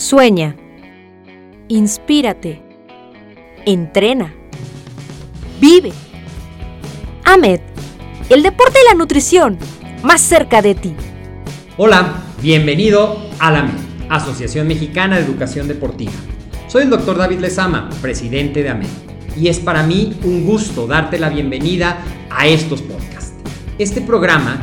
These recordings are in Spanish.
Sueña. Inspírate. Entrena. Vive. AMED. El deporte y la nutrición. Más cerca de ti. Hola, bienvenido a la AMED, Asociación Mexicana de Educación Deportiva. Soy el doctor David Lezama, presidente de AMED. Y es para mí un gusto darte la bienvenida a estos podcasts. Este programa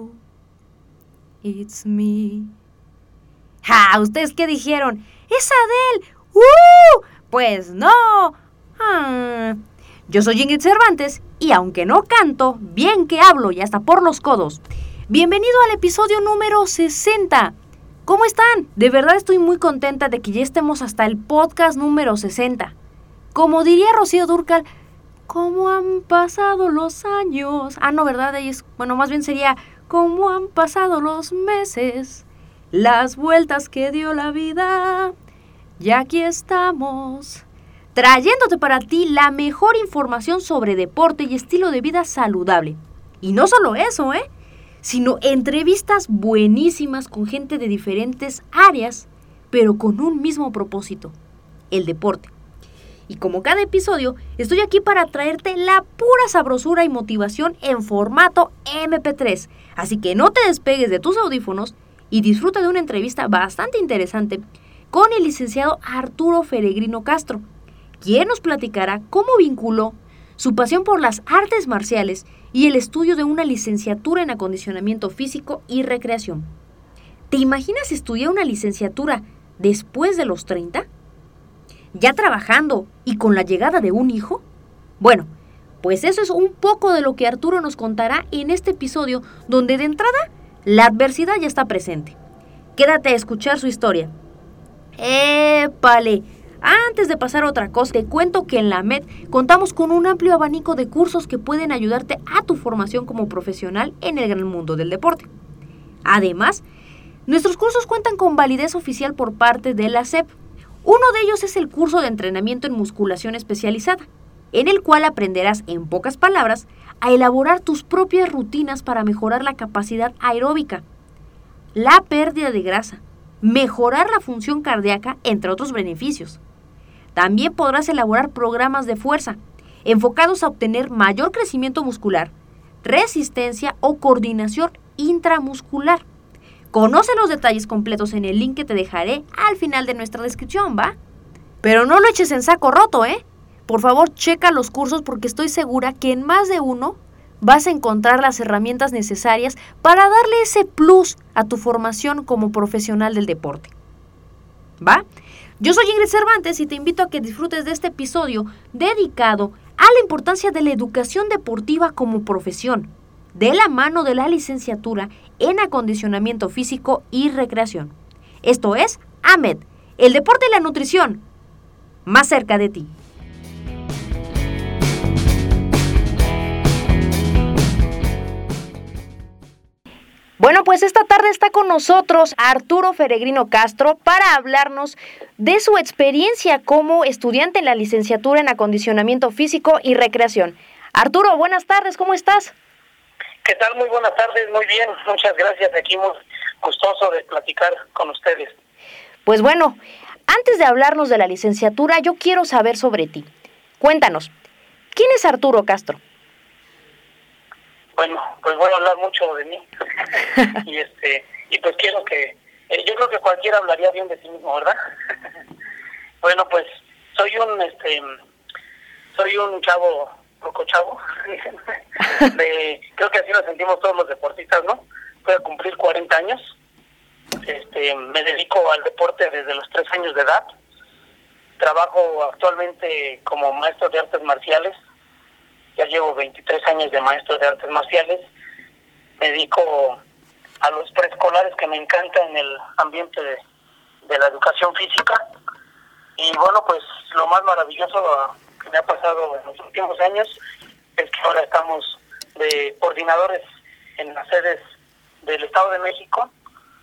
it's me. ¡Ja! ¿Ustedes qué dijeron? ¡Es Adele! ¡Uh! Pues no. Ah. Yo soy Ingrid Cervantes y aunque no canto, bien que hablo y hasta por los codos. Bienvenido al episodio número 60. ¿Cómo están? De verdad estoy muy contenta de que ya estemos hasta el podcast número 60. Como diría Rocío Durcal, ¿cómo han pasado los años? Ah, no, ¿verdad? bueno, más bien sería, ¿cómo han pasado los meses? Las vueltas que dio la vida. Ya aquí estamos trayéndote para ti la mejor información sobre deporte y estilo de vida saludable. Y no solo eso, ¿eh? Sino entrevistas buenísimas con gente de diferentes áreas, pero con un mismo propósito, el deporte. Y como cada episodio, estoy aquí para traerte la pura sabrosura y motivación en formato MP3. Así que no te despegues de tus audífonos y disfruta de una entrevista bastante interesante con el licenciado Arturo Feregrino Castro, quien nos platicará cómo vinculó su pasión por las artes marciales y el estudio de una licenciatura en acondicionamiento físico y recreación. ¿Te imaginas estudiar una licenciatura después de los 30? ¿Ya trabajando y con la llegada de un hijo? Bueno, pues eso es un poco de lo que Arturo nos contará en este episodio donde de entrada la adversidad ya está presente. Quédate a escuchar su historia. ¡Épale! Antes de pasar a otra cosa, te cuento que en la MED contamos con un amplio abanico de cursos que pueden ayudarte a tu formación como profesional en el gran mundo del deporte. Además, nuestros cursos cuentan con validez oficial por parte de la SEP. Uno de ellos es el curso de entrenamiento en musculación especializada, en el cual aprenderás, en pocas palabras, a elaborar tus propias rutinas para mejorar la capacidad aeróbica, la pérdida de grasa, mejorar la función cardíaca, entre otros beneficios. También podrás elaborar programas de fuerza, enfocados a obtener mayor crecimiento muscular, resistencia o coordinación intramuscular. Conoce los detalles completos en el link que te dejaré al final de nuestra descripción, ¿va? Pero no lo eches en saco roto, ¿eh? Por favor, checa los cursos porque estoy segura que en más de uno vas a encontrar las herramientas necesarias para darle ese plus a tu formación como profesional del deporte. ¿Va? Yo soy Ingrid Cervantes y te invito a que disfrutes de este episodio dedicado a la importancia de la educación deportiva como profesión, de la mano de la licenciatura en acondicionamiento físico y recreación. Esto es AMED, el deporte y la nutrición, más cerca de ti. Bueno, pues esta tarde está con nosotros Arturo Feregrino Castro para hablarnos de su experiencia como estudiante en la licenciatura en acondicionamiento físico y recreación. Arturo, buenas tardes, ¿cómo estás? ¿Qué tal? Muy buenas tardes, muy bien, muchas gracias. Aquí muy gustoso de platicar con ustedes. Pues bueno, antes de hablarnos de la licenciatura, yo quiero saber sobre ti. Cuéntanos, ¿quién es Arturo Castro? Bueno, pues voy a hablar mucho de mí. y este y pues quiero que eh, yo creo que cualquiera hablaría bien de sí mismo, ¿verdad? bueno, pues soy un este soy un chavo poco chavo. creo que así nos sentimos todos los deportistas, ¿no? Voy a cumplir 40 años. Este, me dedico al deporte desde los 3 años de edad. Trabajo actualmente como maestro de artes marciales. Ya llevo 23 años de maestro de artes marciales. Me dedico a los preescolares que me encanta en el ambiente de, de la educación física. Y bueno, pues lo más maravilloso que me ha pasado en los últimos años es que ahora estamos de coordinadores en las sedes del Estado de México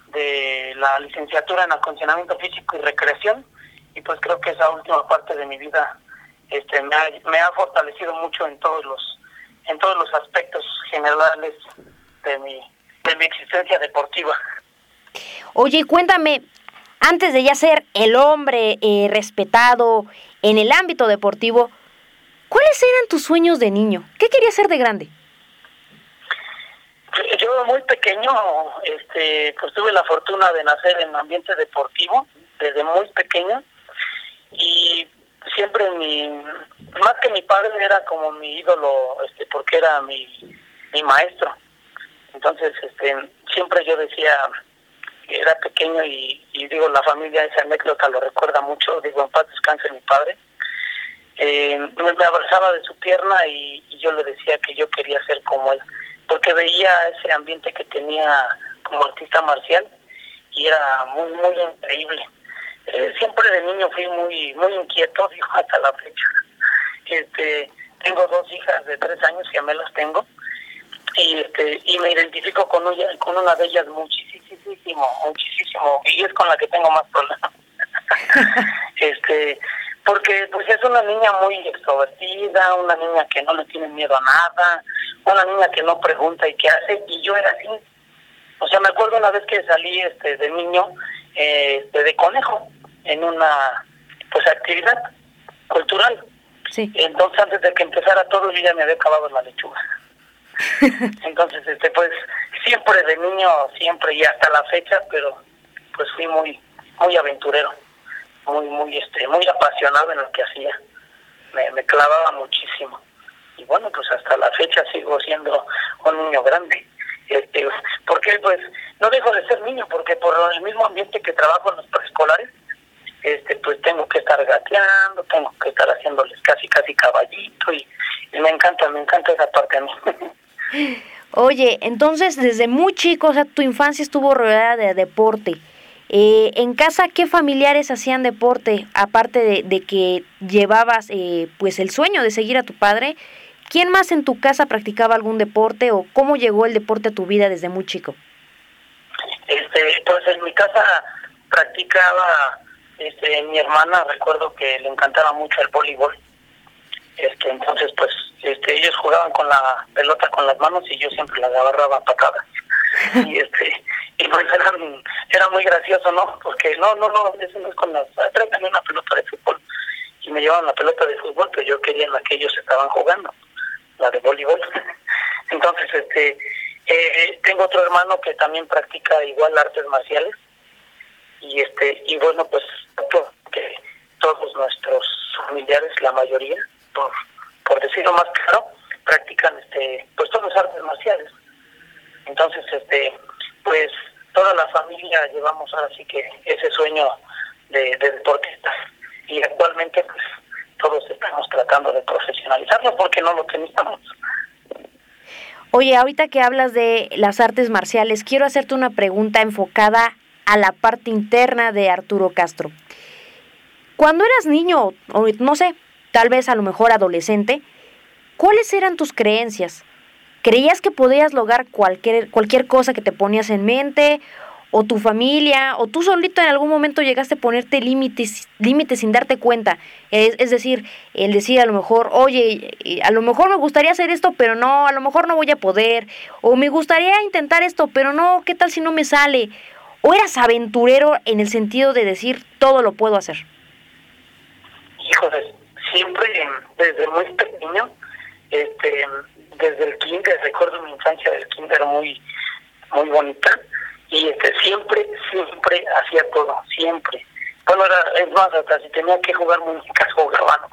de la licenciatura en acondicionamiento físico y recreación y pues creo que esa última parte de mi vida este me ha, me ha fortalecido mucho en todos los en todos los aspectos generales de mi de mi existencia deportiva. Oye, cuéntame, antes de ya ser el hombre eh, respetado en el ámbito deportivo, ¿cuáles eran tus sueños de niño? ¿Qué querías ser de grande? Yo muy pequeño, este, pues tuve la fortuna de nacer en ambiente deportivo desde muy pequeño y siempre mi, más que mi padre era como mi ídolo, este, porque era mi, mi maestro. Entonces, este, siempre yo decía, era pequeño y, digo, la familia, esa anécdota lo recuerda mucho, digo, en paz descanse mi padre, eh, me abrazaba de su pierna y, yo le decía que yo quería ser como él, porque veía ese ambiente que tenía como artista marcial y era muy, muy increíble. Eh, siempre de niño fui muy, muy inquieto, digo, hasta la fecha. Este, tengo dos hijas de tres años, ya me las tengo, y este y me identifico con una, con una de ellas muchísimo, muchísimo, y es con la que tengo más problemas. este porque pues es una niña muy extrovertida, una niña que no le tiene miedo a nada, una niña que no pregunta y que hace, y yo era así. O sea, me acuerdo una vez que salí este de niño este, de conejo en una pues actividad cultural. Sí. Entonces antes de que empezara todo yo ya me había acabado la lechuga. Entonces, este, pues, siempre de niño, siempre y hasta la fecha, pero pues fui muy, muy aventurero, muy, muy, este, muy apasionado en lo que hacía. Me, me clavaba muchísimo. Y bueno, pues hasta la fecha sigo siendo un niño grande. Este, porque pues no dejo de ser niño, porque por el mismo ambiente que trabajo en los preescolares, este, pues tengo que estar gateando, tengo que estar haciéndoles casi, casi caballito y, me encanta, me encanta esa parte a mí. Oye, entonces desde muy chico, o sea, tu infancia estuvo rodeada de deporte. Eh, en casa, ¿qué familiares hacían deporte? Aparte de, que llevabas eh, pues el sueño de seguir a tu padre, ¿quién más en tu casa practicaba algún deporte o cómo llegó el deporte a tu vida desde muy chico? Este, pues en mi casa practicaba, este, mi hermana, recuerdo que le encantaba mucho el voleibol. Este, entonces, pues este, ellos jugaban con la pelota con las manos y yo siempre las agarraba patadas. y este y pues era, era muy gracioso, ¿no? Porque no, no, no, eso no es con las... Tráigame una pelota de fútbol. Y me llevaban la pelota de fútbol, pero yo quería la que ellos estaban jugando, la de voleibol. Entonces, este, eh, tengo otro hermano que también practica igual artes marciales. Y este y bueno, pues que todos nuestros familiares, la mayoría, por decirlo más claro, practican este, pues todos los artes marciales. Entonces, este, pues toda la familia llevamos ahora sí que ese sueño de, deportistas y actualmente pues todos estamos tratando de profesionalizarnos porque no lo teníamos. Oye, ahorita que hablas de las artes marciales, quiero hacerte una pregunta enfocada a la parte interna de Arturo Castro. Cuando eras niño, o no sé, tal vez a lo mejor adolescente, ¿cuáles eran tus creencias? ¿Creías que podías lograr cualquier, cualquier cosa que te ponías en mente? ¿O tu familia? ¿O tú solito en algún momento llegaste a ponerte límites, límites sin darte cuenta? Es, es, decir, el decir a lo mejor, oye, a lo mejor me gustaría hacer esto, pero no, a lo mejor no voy a poder. O me gustaría intentar esto, pero no, ¿qué tal si no me sale? o eras aventurero en el sentido de decir todo lo puedo hacer? Híjole, siempre desde muy pequeño, este, desde el kinder, recuerdo mi infancia del kinder muy, muy bonita, y este, siempre, siempre hacía todo, siempre. Bueno, era, es más, hasta si tenía que jugar muñecas, jugaba,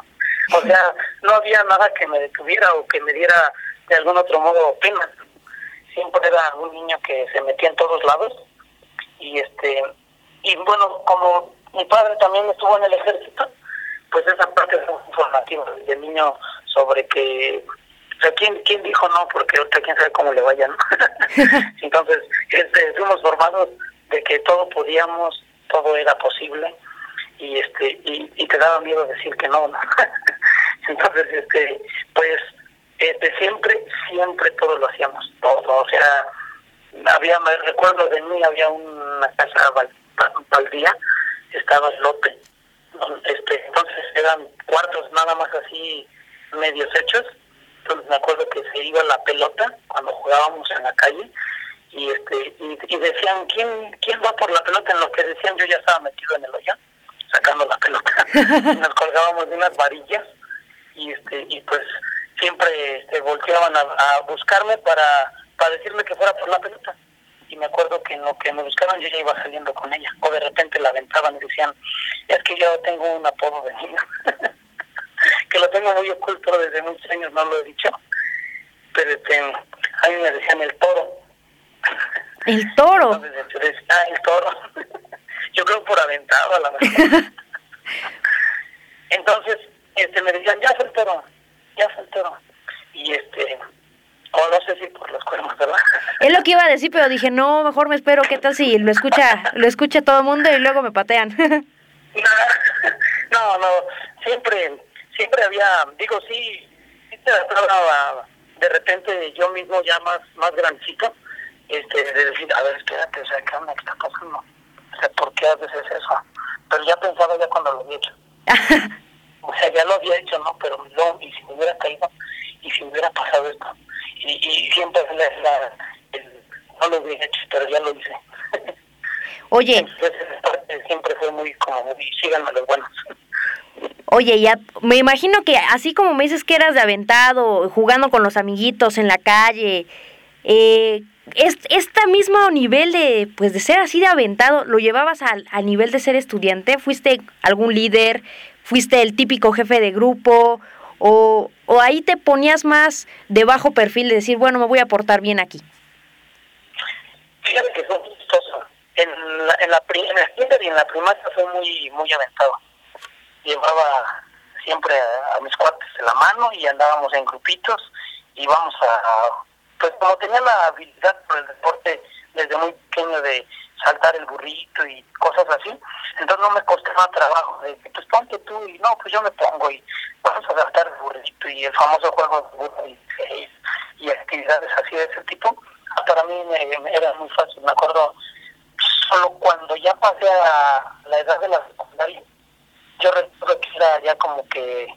O sea, no había nada que me detuviera o que me diera de algún otro modo pena. Siempre era un niño que se metía en todos lados y este y bueno, como mi padre también estuvo en el ejército, pues esa parte fue informativa de niño sobre que o sea, ¿quién, ¿quién dijo no? Porque ahorita quién sabe cómo le vaya, ¿no? Entonces, este, fuimos formados de que todo podíamos, todo era posible y este y, y te daba miedo decir que no, ¿no? Entonces, este, pues, este, siempre, siempre todo lo hacíamos, todo, o sea, había, me recuerdo de mí, había una casa baldía, estaba el lote, este, entonces eran cuartos nada más así medios hechos, entonces me acuerdo que se iba la pelota cuando jugábamos en la calle y este y, decían quién quién va por la pelota en lo que decían yo ya estaba metido en el hoyo sacando la pelota. Nos colgábamos de unas varillas y este y pues siempre este, volteaban a, a buscarme para para decirme que fuera por la pelota y me acuerdo que en lo que me buscaban yo ya iba saliendo con ella o de repente la aventaban y decían es que yo tengo un apodo de niño que lo tengo muy oculto desde muchos años no lo he dicho pero este, a mí me decían el toro. El toro entonces, ah, el toro. Yo creo por aventado a la verdad. Entonces este me decían ya fue el toro ya fue el toro y este o no sé si por los cuernos, ¿verdad? Es lo que iba a decir, pero dije, no, mejor me espero, ¿qué tal si lo escucha lo escucha todo el mundo y luego me patean? no, no, siempre, siempre había, digo, sí, sí te trataba de repente yo mismo ya más, más grandecito, este, de decir, a ver, espérate, o sea, ¿qué onda, qué está pasando? O sea, ¿por qué haces eso? Pero ya pensaba ya cuando lo había hecho. o sea, ya lo había hecho, ¿no? Pero no, y si me hubiera caído, y si me hubiera pasado esto, y, y siempre la, la, el, no lo hubiera hecho, pero ya lo hice. Oye. Entonces, siempre fue muy como, muy, síganme los buenos. Oye, ya me imagino que así como me dices que eras de aventado, jugando con los amiguitos en la calle, eh, es, este mismo nivel de, pues, de ser así de aventado, ¿lo llevabas al, al nivel de ser estudiante? ¿Fuiste algún líder? ¿Fuiste el típico jefe de grupo? O, o ahí te ponías más de bajo perfil de decir, bueno, me voy a portar bien aquí? Fíjate que fue chistoso. En la, en la, en la kinder y en la primaria fue muy, muy aventado. Llevaba siempre a, a, mis cuates de la mano y andábamos en grupitos y íbamos a, pues como tenía la habilidad por el deporte desde muy pequeño de saltar el burrito y cosas así, entonces no me costaba trabajo, de pues ponte tú y no, pues yo me pongo y vamos a saltar el burrito y el famoso juego de burro y, actividades así de ese tipo, para mí me era muy fácil, me acuerdo solo cuando ya pasé a la edad de la secundaria, yo recuerdo que era ya como que,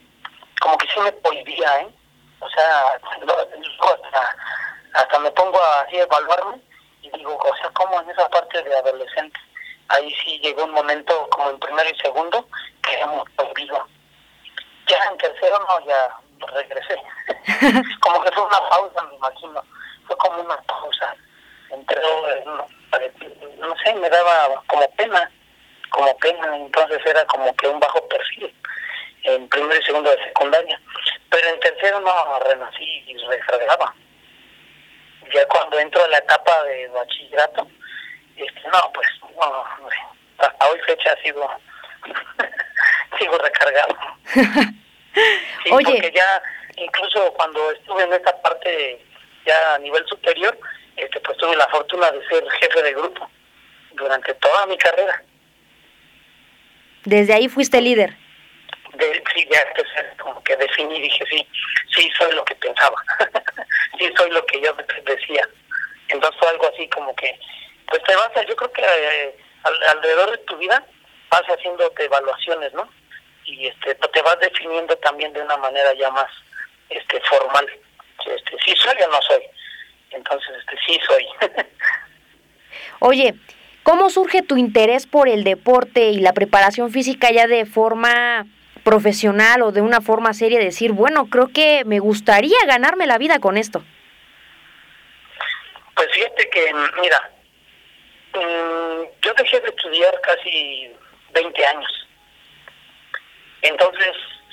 como que sí me prohibía, ¿eh? O sea, hasta, hasta me pongo así a evaluarme y digo, o sea, como en esa parte de adolescente, ahí sí llegó un momento como en primero y segundo que hemos prohibido. Ya en tercero no, ya regresé. como que fue una pausa, me imagino. Fue como una pausa. Entre, no, no sé, me daba como pena, como pena, entonces era como que un bajo perfil en primero y segundo de secundaria. Pero en tercero no, renací y recargaba ya cuando entro a la etapa de bachillerato, este, no, pues, no, hasta hoy fecha ha sido, sigo recargado. sí, Oye. porque ya, incluso cuando estuve en esta parte ya a nivel superior, este, pues tuve la fortuna de ser jefe de grupo durante toda mi carrera. Desde ahí fuiste líder. De, sí, ya empecé como que definí, dije, sí, sí soy lo que pensaba, sí soy lo que yo decía. Entonces algo así como que, pues te vas, a, yo creo que eh, al, alrededor de tu vida vas haciéndote evaluaciones, ¿no? Y este, te vas definiendo también de una manera ya más este formal. Este, sí soy o no soy. Entonces, este, sí soy. Oye, ¿Cómo surge tu interés por el deporte y la preparación física ya de forma profesional o de una forma seria? Decir, bueno, creo que me gustaría ganarme la vida con esto. Pues fíjate que, mira, mm, yo dejé de estudiar casi 20 años. Entonces,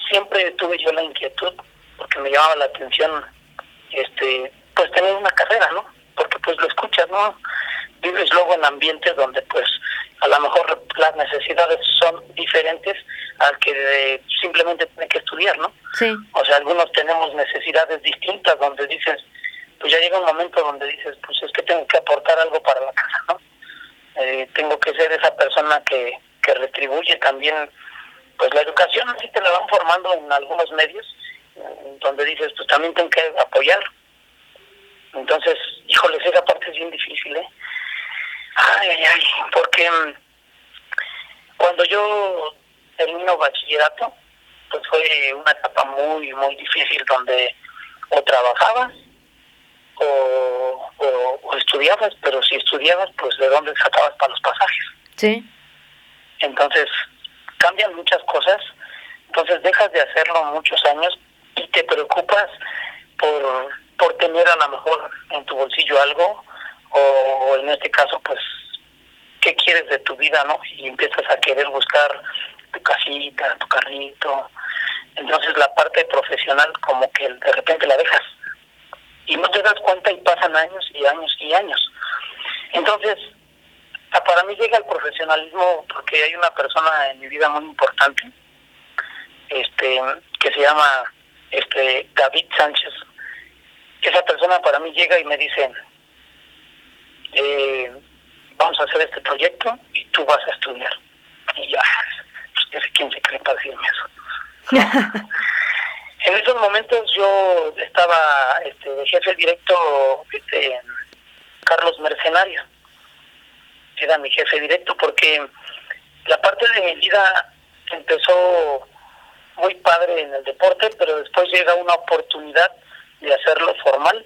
siempre tuve yo la inquietud, porque me llamaba la atención, este, pues tener una carrera, ¿no? Porque pues lo escuchas, ¿no? Vives luego en ambientes donde pues a lo mejor las necesidades son diferentes al que simplemente tiene que estudiar, ¿no? Sí. O sea, algunos tenemos necesidades distintas donde dices, pues ya llega un momento donde dices, pues es que tengo que aportar algo para la casa, ¿no? Eh, tengo que ser esa persona que, que retribuye también, pues la educación así te la van formando en algunos medios, donde dices, pues también tengo que apoyar. Entonces, híjoles, esa parte es bien difícil, ¿eh? Ay, ay, ay, porque mm, cuando yo termino bachillerato, pues fue una etapa muy, muy difícil donde o trabajabas o, o, estudiabas, pero si estudiabas, pues de dónde sacabas para los pasajes. Sí. Entonces, cambian muchas cosas, entonces dejas de hacerlo muchos años y te preocupas por, por tener a lo mejor en tu bolsillo algo, o en este caso, pues, qué quieres de tu vida, ¿no? Y empiezas a querer buscar tu casita, tu carrito. Entonces la parte profesional como que de repente la dejas y no te das cuenta y pasan años y años y años. Entonces, para mí llega el profesionalismo porque hay una persona en mi vida muy importante, este, que se llama este David Sánchez. Esa persona para mí llega y me dice, eh, vamos a hacer este proyecto y tú vas a estudiar. Y ya, pues, sé quién se cree para decirme eso. En esos momentos yo estaba este, de jefe directo este, Carlos Mercenario. Era mi jefe directo porque la parte de mi vida empezó muy padre en el deporte, pero después llega una oportunidad de hacerlo formal,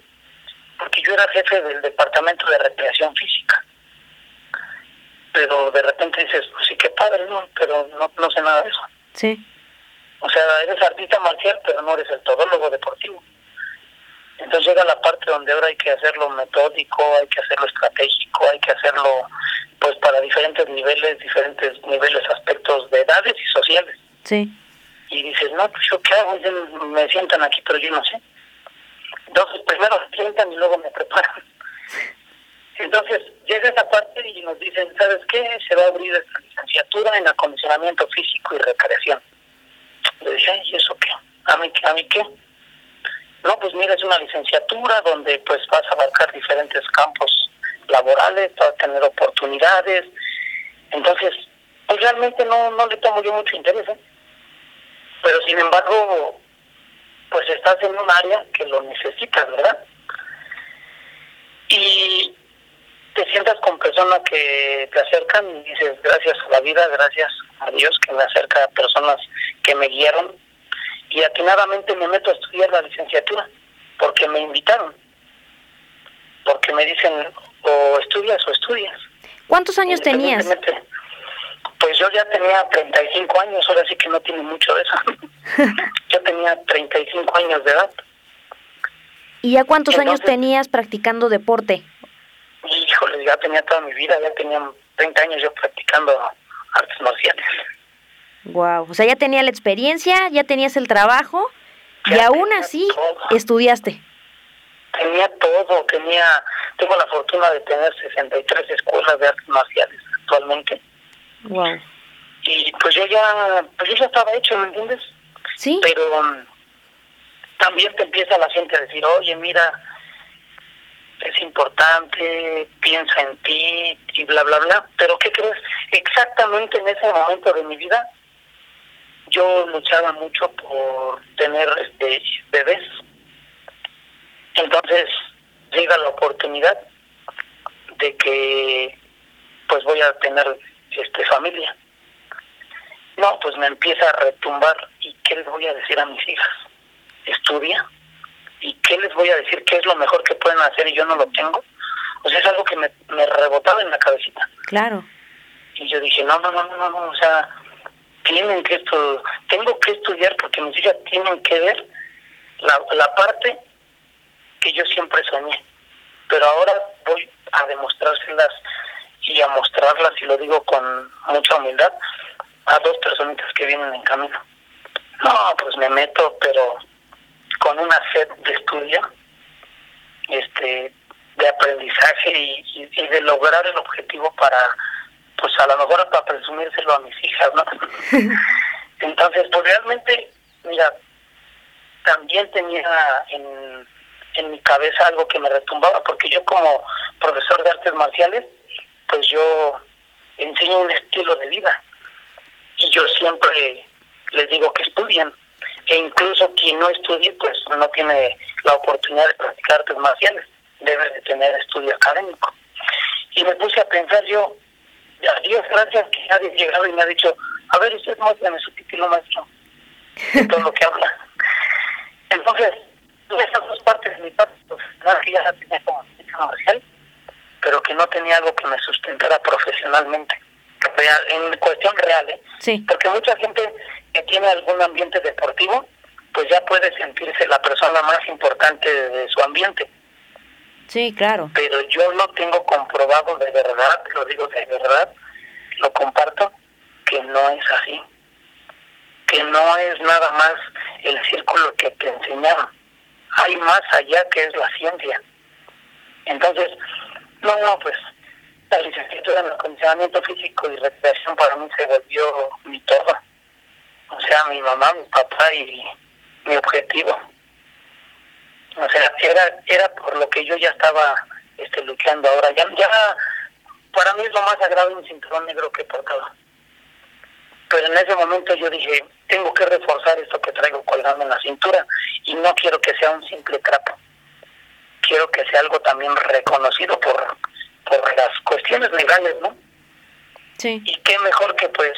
porque yo era jefe del departamento de recreación física. Pero de repente dices, pues sí, qué padre, ¿no? Pero no, no sé nada de eso. Sí. O sea, eres artista marcial, pero no eres el todólogo deportivo. Entonces llega la parte donde ahora hay que hacerlo metódico, hay que hacerlo estratégico, hay que hacerlo pues para diferentes niveles, diferentes niveles, aspectos de edades y sociales. Sí. Y dices, no, pues yo qué hago, me sientan aquí, pero yo no sé. Entonces primero me sientan y luego me preparan. Entonces llega esa parte y nos dicen, ¿sabes qué? Se va a abrir esta licenciatura en acondicionamiento físico y recreación. Le dije, ¿y eso qué? ¿A mí, ¿A mí qué? No, pues mira, es una licenciatura donde pues vas a abarcar diferentes campos laborales, vas a tener oportunidades. Entonces, pues realmente no, no le tomo yo mucho interés. ¿eh? Pero sin embargo, pues estás en un área que lo necesitas, ¿verdad? Y te sientas con personas que te acercan y dices, gracias a la vida, gracias a Dios que me acerca a personas que me guiaron y atinadamente me meto a estudiar la licenciatura porque me invitaron, porque me dicen o estudias o estudias. ¿Cuántos años tenías? Pues yo ya tenía 35 años, ahora sí que no tiene mucho de eso. yo tenía 35 años de edad. ¿Y ya cuántos años tenías practicando deporte? Híjole, ya tenía toda mi vida, ya tenía 30 años yo practicando artes marciales. Wow, o sea, ya tenía la experiencia, ya tenías el trabajo y aún así estudiaste. Tenía todo, tenía, tengo la fortuna de tener 63 escuelas de artes marciales actualmente. Wow. Y pues yo ya, pues yo ya estaba hecho, ¿me entiendes? Sí. Pero um, también te empieza la gente a decir, oye, mira, es importante, piensa en ti y bla, bla, bla. Pero ¿qué crees? Exactamente en ese momento de mi vida yo luchaba mucho por tener este bebés. Entonces llega la oportunidad de que pues voy a tener este familia. No, pues me empieza a retumbar y qué les voy a decir a mis hijas? Estudia y qué les voy a decir qué es lo mejor que pueden hacer y yo no lo tengo. O sea, es algo que me, me rebotaba en la cabecita. Claro. Y yo dije, no, no, no, no, no, o sea, tienen que esto, tengo que estudiar porque mis hijas tienen que ver la, la parte que yo siempre soñé. Pero ahora voy a demostrárselas y a mostrarlas, y lo digo con mucha humildad, a dos personitas que vienen en camino. No, pues me meto, pero con una sed de estudio, este, de aprendizaje y, de lograr el objetivo para, pues a lo mejor para presumírselo a mis hijas, ¿no? Entonces, pues realmente, mira, también tenía en, en mi cabeza algo que me retumbaba, porque yo como profesor de artes marciales, pues yo enseño un estilo de vida. Y yo siempre les digo que estudien. E incluso quien no estudie pues no tiene la oportunidad de practicar artes marciales, debe de tener estudio académico. Y me puse a pensar yo, a Dios gracias que nadie ha llegado y me ha dicho, a ver, usted muéstrame su título maestro, de todo lo que habla. Entonces, esas dos partes de mi parte profesional que ya la tenía como comercial, pero que no tenía algo que me sustentara profesionalmente. en cuestión real, ¿eh? Sí. Porque mucha gente que tiene algún ambiente deportivo, pues ya puede sentirse la persona más importante de, su ambiente. Sí, claro. Pero yo lo tengo comprobado de verdad, lo digo de verdad, lo comparto, que no es así. Que no es nada más el círculo que te enseñaron. Hay más allá que es la ciencia. Entonces, no, no, pues la licenciatura en acondicionamiento físico y recreación para mí se volvió mi todo. O sea, mi mamá, mi papá y mi objetivo. O sea, era era por lo que yo ya estaba este luchando ahora. Ya, ya para mí es lo más sagrado un cinturón negro que he portado. Pero en ese momento yo dije, tengo que reforzar esto que traigo colgando en la cintura y no quiero que sea un simple trapo quiero que sea algo también reconocido por, por las cuestiones legales, ¿no? Sí. Y qué mejor que pues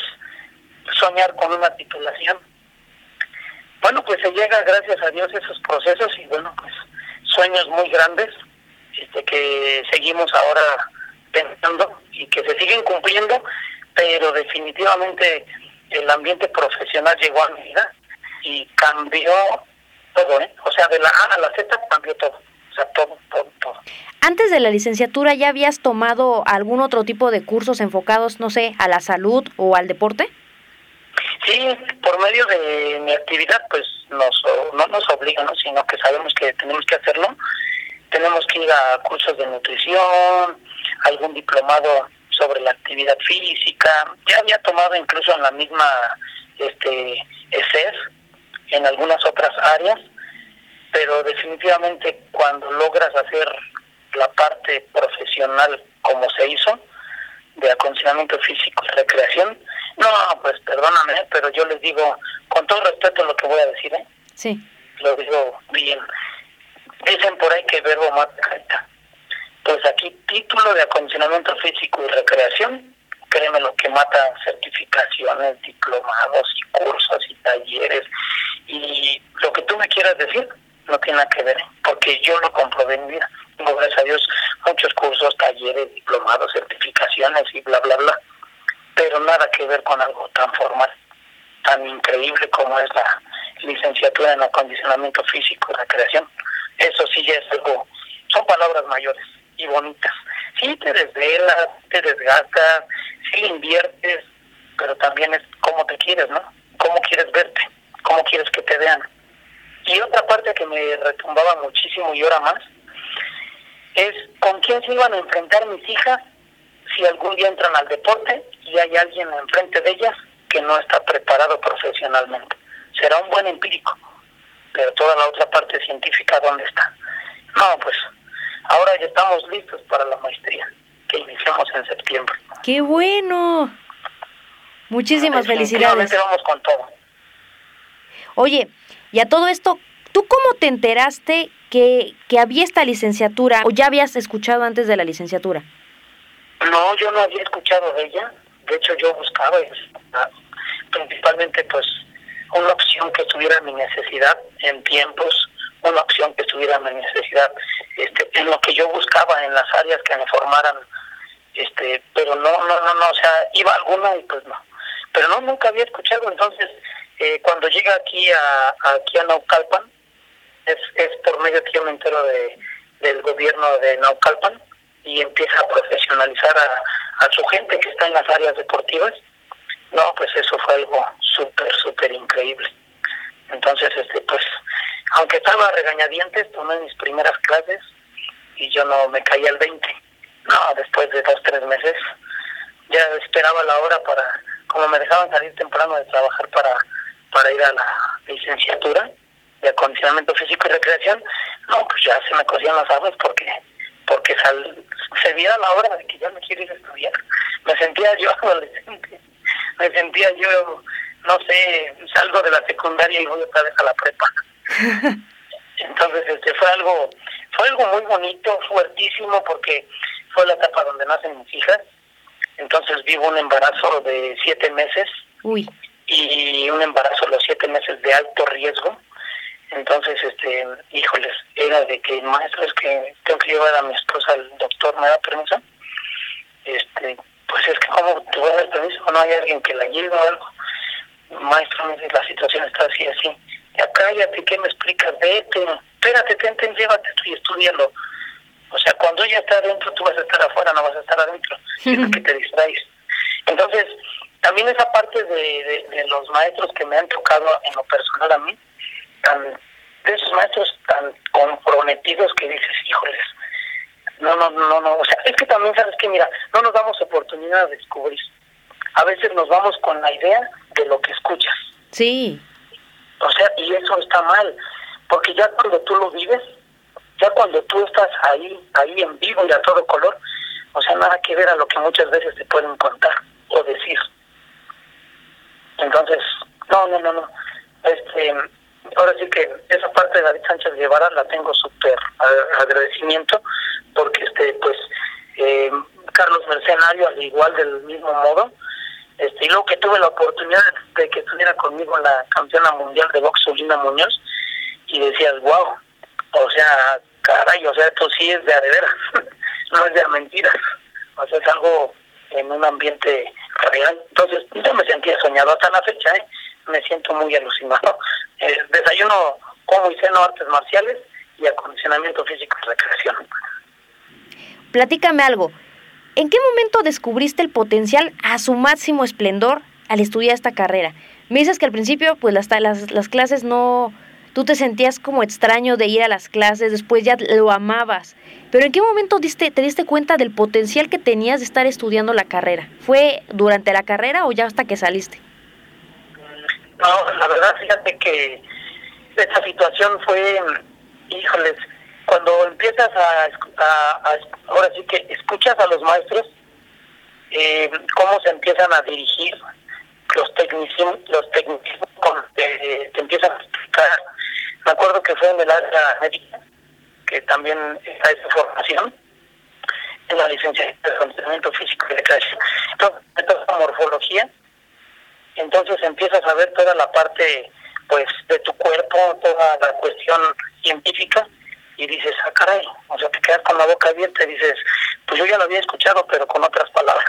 soñar con una titulación. Bueno, pues se llega gracias a Dios esos procesos y bueno, pues sueños muy grandes este que seguimos ahora pensando y que se siguen cumpliendo, pero definitivamente el ambiente profesional llegó a mi vida y cambió todo, ¿eh? O sea, de la A a la Z cambió todo. O sea, todo, todo, todo. Antes de la licenciatura, ¿ya habías tomado algún otro tipo de cursos enfocados, no sé, a la salud o al deporte? Sí, por medio de mi actividad, pues nos, no nos obliga, ¿no? sino que sabemos que tenemos que hacerlo. Tenemos que ir a cursos de nutrición, algún diplomado sobre la actividad física. Ya había tomado incluso en la misma este ESEF, en algunas otras áreas, pero definitivamente cuando logras hacer la parte profesional como se hizo, de acondicionamiento físico y recreación, no, pues perdóname, pero yo les digo, con todo respeto lo que voy a decir, ¿eh? Sí. Lo digo bien. Dicen por ahí que verbo mata carita. Pues aquí, título de acondicionamiento físico y recreación, créeme lo que mata certificaciones, diplomados y cursos y talleres. Y lo que tú me quieras decir, no tiene nada que ver, porque yo lo comprobé en vida. Tengo, gracias a Dios, muchos cursos, talleres, diplomados, certificaciones y bla, bla, bla, pero nada que ver con algo tan formal, tan increíble como es la licenciatura en acondicionamiento físico y recreación. Eso sí ya es algo, son palabras mayores y bonitas. Sí te desvelas, te desgastas, sí inviertes, pero también es cómo te quieres, ¿no? Cómo quieres verte, cómo quieres que te vean y otra parte que me retumbaba muchísimo y ahora más es con quién se iban a enfrentar mis hijas si algún día entran al deporte y hay alguien enfrente de ellas que no está preparado profesionalmente. Será un buen empírico, pero toda la otra parte científica, ¿dónde está? No, pues ahora ya estamos listos para la maestría que iniciamos en septiembre. ¡Qué bueno! Muchísimas felicidades. vamos con todo. Oye, y a todo esto, ¿tú cómo te enteraste que, que había esta licenciatura o ya habías escuchado antes de la licenciatura? No, yo no había escuchado de ella. De hecho, yo buscaba principalmente pues una opción que estuviera mi necesidad en tiempos, una opción que estuviera mi necesidad este, en lo que yo buscaba, en las áreas que me formaran, este, pero no, no, no, no, o sea, iba alguna y pues no. Pero no, nunca había escuchado, entonces, eh, cuando llega aquí a, aquí a Naucalpan, es, es por medio que yo me entero de, del gobierno de Naucalpan y empieza a profesionalizar a, a su gente que está en las áreas deportivas. No, pues eso fue algo súper, súper increíble. Entonces, este, pues, aunque estaba regañadientes, tomé mis primeras clases y yo no me caía el 20. No, después de dos, tres meses, ya esperaba la hora para, como me dejaban salir temprano de trabajar para, para ir a la licenciatura de acondicionamiento físico y recreación, no, pues ya se me cosían las aves porque porque sal, se viera la hora de que ya me quiero ir a estudiar. Me sentía yo adolescente, me sentía yo no sé, salgo de la secundaria y voy otra vez a la prepa. Entonces, este fue algo, fue algo muy bonito, fuertísimo, porque fue la etapa donde nacen mis hijas. Entonces vivo un embarazo de siete meses Uy. Y un embarazo de los siete meses de alto riesgo. Entonces, este, híjoles, era de que maestro es que tengo que llevar a mi esposa al doctor, ¿me da permiso? Este, pues es que como te voy a dar permiso, no hay alguien que la lleve o algo maestro, la situación está así, así. Ya cállate, ¿qué me explicas? Vete, espérate, ten, llévate tú y estudialo. O sea, cuando ella está adentro, tú vas a estar afuera, no vas a estar adentro. Es que te distraes. Entonces, también esa parte de, de, los maestros que me han tocado en lo personal a mí, tan, de esos maestros tan comprometidos que dices, híjoles, no, no, no, no, o sea, es que también sabes que, mira, no nos damos oportunidad de descubrir. A veces nos vamos con la idea de lo que escuchas. Sí. O sea, y eso está mal, porque ya cuando tú lo vives, ya cuando tú estás ahí, ahí en vivo y a todo color, o sea, nada que ver a lo que muchas veces te pueden contar o decir. Entonces, no, no, no, no. Este, ahora sí que esa parte de David Sánchez Guevara la tengo súper agradecimiento, porque este, pues, eh, Carlos Mercenario, al igual del mismo modo, este, y luego que tuve la oportunidad de que estuviera conmigo la campeona mundial de box, Ulina Muñoz, y decías, wow, o sea, caray, o sea, esto sí es de veras, no es de mentiras, o sea, es algo en un ambiente real. Entonces, yo me sentía soñado hasta la fecha, ¿eh? me siento muy alucinado. Eh, desayuno, como y ceno artes marciales y acondicionamiento físico y recreación. Platícame algo. ¿En qué momento descubriste el potencial a su máximo esplendor al estudiar esta carrera? Me dices que al principio, pues las, las, las clases no, tú te sentías como extraño de ir a las clases, después ya lo amabas. Pero ¿en qué momento diste, te diste cuenta del potencial que tenías de estar estudiando la carrera? ¿Fue durante la carrera o ya hasta que saliste? No, la verdad, fíjate que esta situación fue, híjoles, cuando empiezas a, ahora sí que escuchas a los maestros, eh, cómo se empiezan a dirigir los tecnicismos, los tecnicismos te, empiezan a explicar. Me acuerdo que fue en el área médica, que también está esa formación, en la licenciatura de conocimiento físico y de creación. Entonces, la morfología, entonces empiezas a ver toda la parte pues de tu cuerpo, toda la cuestión científica, y dices, ah, caray, o sea, te quedas con la boca abierta y dices, pues yo ya lo había escuchado, pero con otras palabras.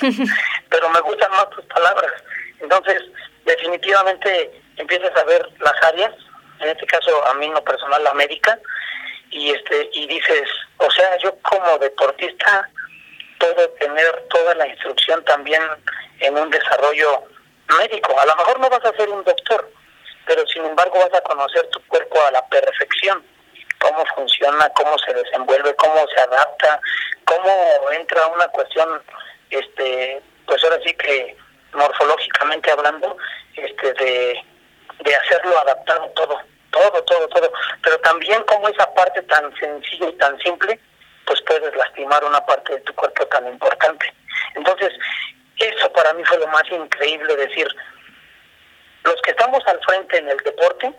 pero me gustan más tus palabras. Entonces, definitivamente empiezas a ver las áreas, en este caso a mí en lo personal la médica, y este y dices, o sea, yo como deportista puedo tener toda la instrucción también en un desarrollo médico. A lo mejor no vas a ser un doctor, pero sin embargo vas a conocer tu cuerpo a la perfección cómo funciona, cómo se desenvuelve, cómo se adapta, cómo entra una cuestión, este, pues ahora sí que morfológicamente hablando, este, de, de hacerlo adaptado todo, todo, todo, todo, pero también como esa parte tan sencilla y tan simple, pues puedes lastimar una parte de tu cuerpo tan importante. Entonces, eso para mí fue lo más increíble, decir, los que estamos al frente en el deporte,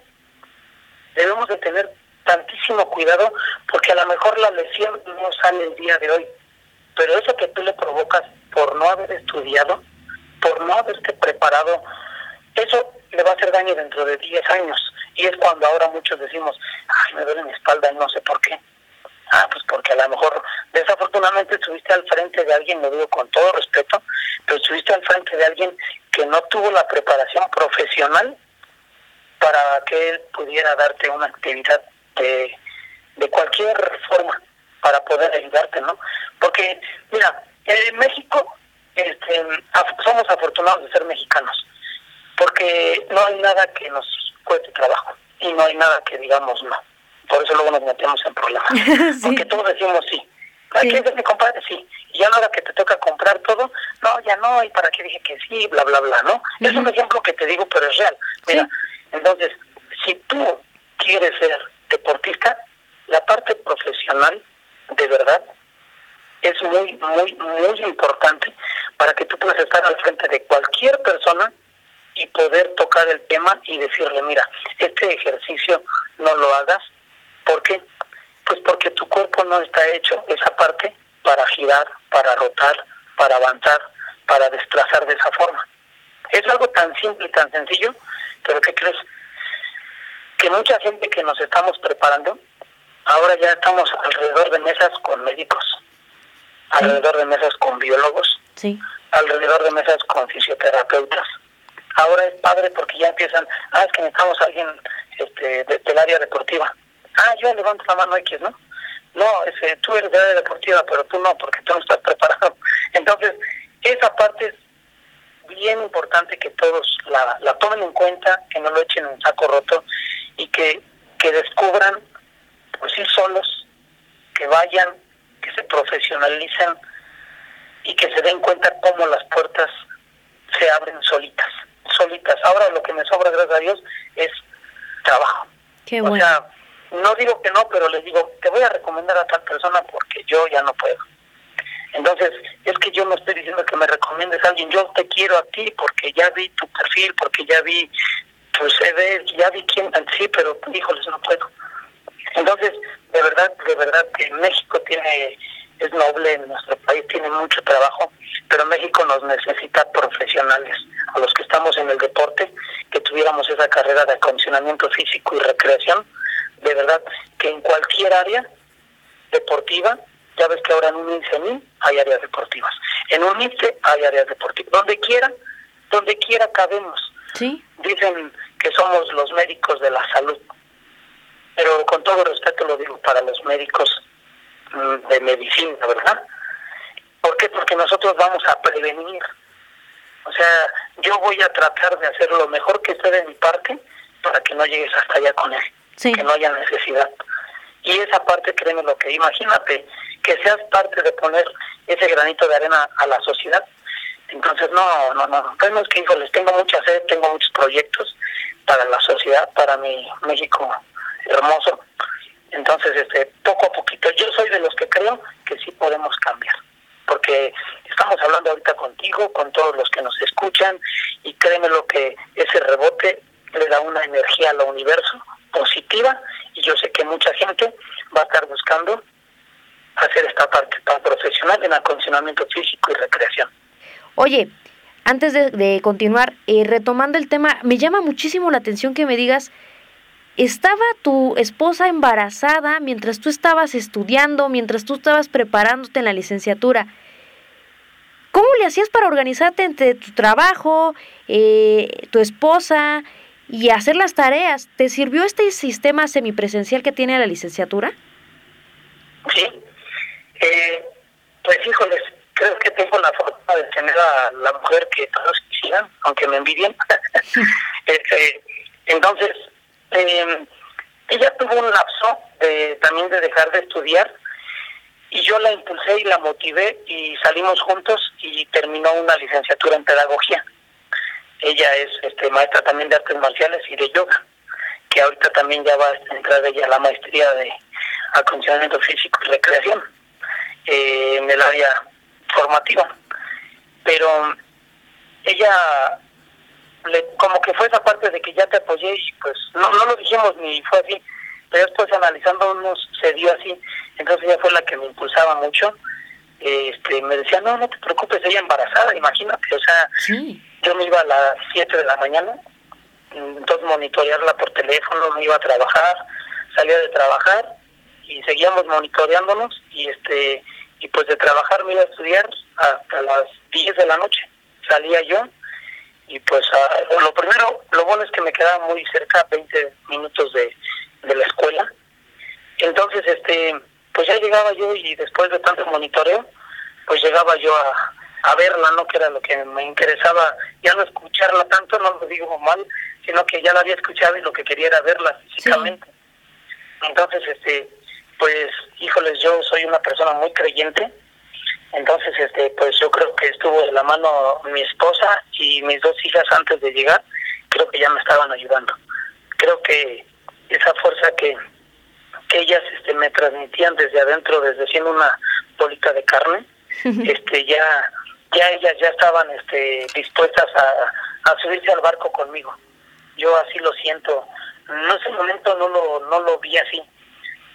debemos de tener tantísimo cuidado porque a lo mejor la lesión no sale el día de hoy, pero eso que tú le provocas por no haber estudiado, por no haberte preparado, eso le va a hacer daño dentro de 10 años. Y es cuando ahora muchos decimos, ay, me duele mi espalda y no sé por qué. Ah, pues porque a lo mejor desafortunadamente estuviste al frente de alguien, lo digo con todo respeto, pero estuviste al frente de alguien que no tuvo la preparación profesional para que él pudiera darte una actividad de, de cualquier forma para poder ayudarte, ¿no? Porque, mira, en México este, somos afortunados de ser mexicanos, porque no hay nada que nos cueste trabajo y no hay nada que digamos no. Por eso luego nos metemos en problemas. Porque todos decimos sí. ¿Para qué mi compadre? Sí. Y ya a la hora que te toca comprar todo, no, ya no, y para qué dije que sí, bla, bla, bla, ¿no? Es un ejemplo que te digo, pero es real. Mira, entonces, si tú quieres ser deportista, la parte profesional, de verdad, es muy, muy, muy importante para que tú puedas estar al frente de cualquier persona y poder tocar el tema y decirle, mira, este ejercicio no lo hagas. ¿Por qué? Pues porque tu cuerpo no está hecho esa parte para girar, para rotar, para avanzar, para desplazar de esa forma. Es algo tan simple y tan sencillo, pero ¿qué crees? Que mucha gente que nos estamos preparando, ahora ya estamos alrededor de mesas con médicos, alrededor de mesas con biólogos, sí. alrededor de mesas con fisioterapeutas, ahora es padre porque ya empiezan, ah, es que necesitamos a alguien este, del área deportiva. Ah, yo levanto la mano X, ¿no? No, ese, tú eres del área deportiva, pero tú no, porque tú no estás preparado. Entonces, esa parte es bien importante que todos la, la tomen en cuenta, que no lo echen en saco roto y que, que descubran por sí solos, que vayan, que se profesionalicen y que se den cuenta cómo las puertas se abren solitas solitas. Ahora lo que me sobra, gracias a Dios, es trabajo. O sea, no digo que no, pero les digo, te voy a recomendar a tal persona porque yo ya no puedo. Entonces, es que yo no estoy diciendo que me recomiendes a alguien, yo te quiero a ti porque ya vi tu perfil, porque ya vi tu CV, ya vi quién, sí, pero híjoles, no puedo. Entonces, de verdad, de verdad que México tiene, es noble, nuestro país tiene mucho trabajo, pero México nos necesita profesionales a los que estamos en el deporte, que tuviéramos esa carrera de acondicionamiento físico y recreación, de verdad que en cualquier área deportiva, ya ves que ahora en un INSEMI hay áreas deportivas, en un INSE hay áreas deportivas, donde quiera, donde quiera cabemos. ¿Sí? Dicen que somos los médicos de la salud, pero con todo respeto lo digo para los médicos de medicina, ¿verdad? ¿Por qué? Porque nosotros vamos a prevenir, o sea, yo voy a tratar de hacer lo mejor que esté de mi parte para que no llegues hasta allá con él, que no haya necesidad. Y esa parte, créeme lo que, imagínate que seas parte de poner ese granito de arena a la sociedad. Entonces, no, no, no, es que, híjoles, tengo mucha sed, tengo muchos proyectos para la sociedad, para mi México hermoso. Entonces, este, poco a poquito, yo soy de los que creo que sí podemos cambiar porque estamos hablando ahorita contigo, con todos los que nos escuchan, y créeme lo que ese rebote le da una energía al universo positiva, y yo sé que mucha gente va a estar buscando hacer esta parte tan profesional en acondicionamiento físico y recreación. Oye, antes de, continuar, eh, retomando el tema, me llama muchísimo la atención que me digas, ¿estaba tu esposa embarazada mientras tú estabas estudiando, mientras tú estabas preparándote en la licenciatura? ¿Cómo le hacías para organizarte entre tu trabajo, eh, tu esposa y hacer las tareas? ¿Te sirvió este sistema semipresencial que tiene la licenciatura? Sí. Eh, pues híjoles, creo que tengo la fortuna de tener a la mujer que todos quisieran, aunque me envidien. este, entonces, eh, ella tuvo un lapso de, también de dejar de estudiar y yo la impulsé y la motivé y salimos juntos y terminó una licenciatura en pedagogía. Ella es este, maestra también de artes marciales y de yoga, que ahorita también ya va a entrar ella a la maestría de acondicionamiento físico y recreación eh, en el área formativa. Pero ella le, como que fue esa parte de que ya te apoyé y pues no, no lo dijimos ni fue así, pero después analizándonos se dio así, entonces ella fue la que me impulsaba mucho, este me decía, no, no te preocupes, ella embarazada, imagínate, o sea, yo me iba a las 7 de la mañana, entonces monitorearla por teléfono, me iba a trabajar, salía de trabajar y seguíamos monitoreándonos y este y pues de trabajar me iba a estudiar hasta las 10 de la noche. Salía yo y pues lo primero, lo bueno es que me quedaba muy cerca, 20 minutos de, de la escuela. Entonces, este, pues ya llegaba yo y después de tanto monitoreo, pues llegaba yo a, a verla, ¿no? Que era lo que me interesaba, ya no escucharla tanto, no lo digo mal, sino que ya la había escuchado y lo que quería era verla físicamente. Entonces, este, pues, híjoles, yo soy una persona muy creyente, entonces, este, pues yo creo que estuvo de la mano mi esposa y mis dos hijas antes de llegar, creo que ya me estaban ayudando. Creo que esa fuerza que, que ellas este, me transmitían desde adentro, desde siendo una bolita de carne, este, ya ya ellas ya estaban este, dispuestas a, a subirse al barco conmigo. Yo así lo siento. En ese momento no lo, no lo vi así,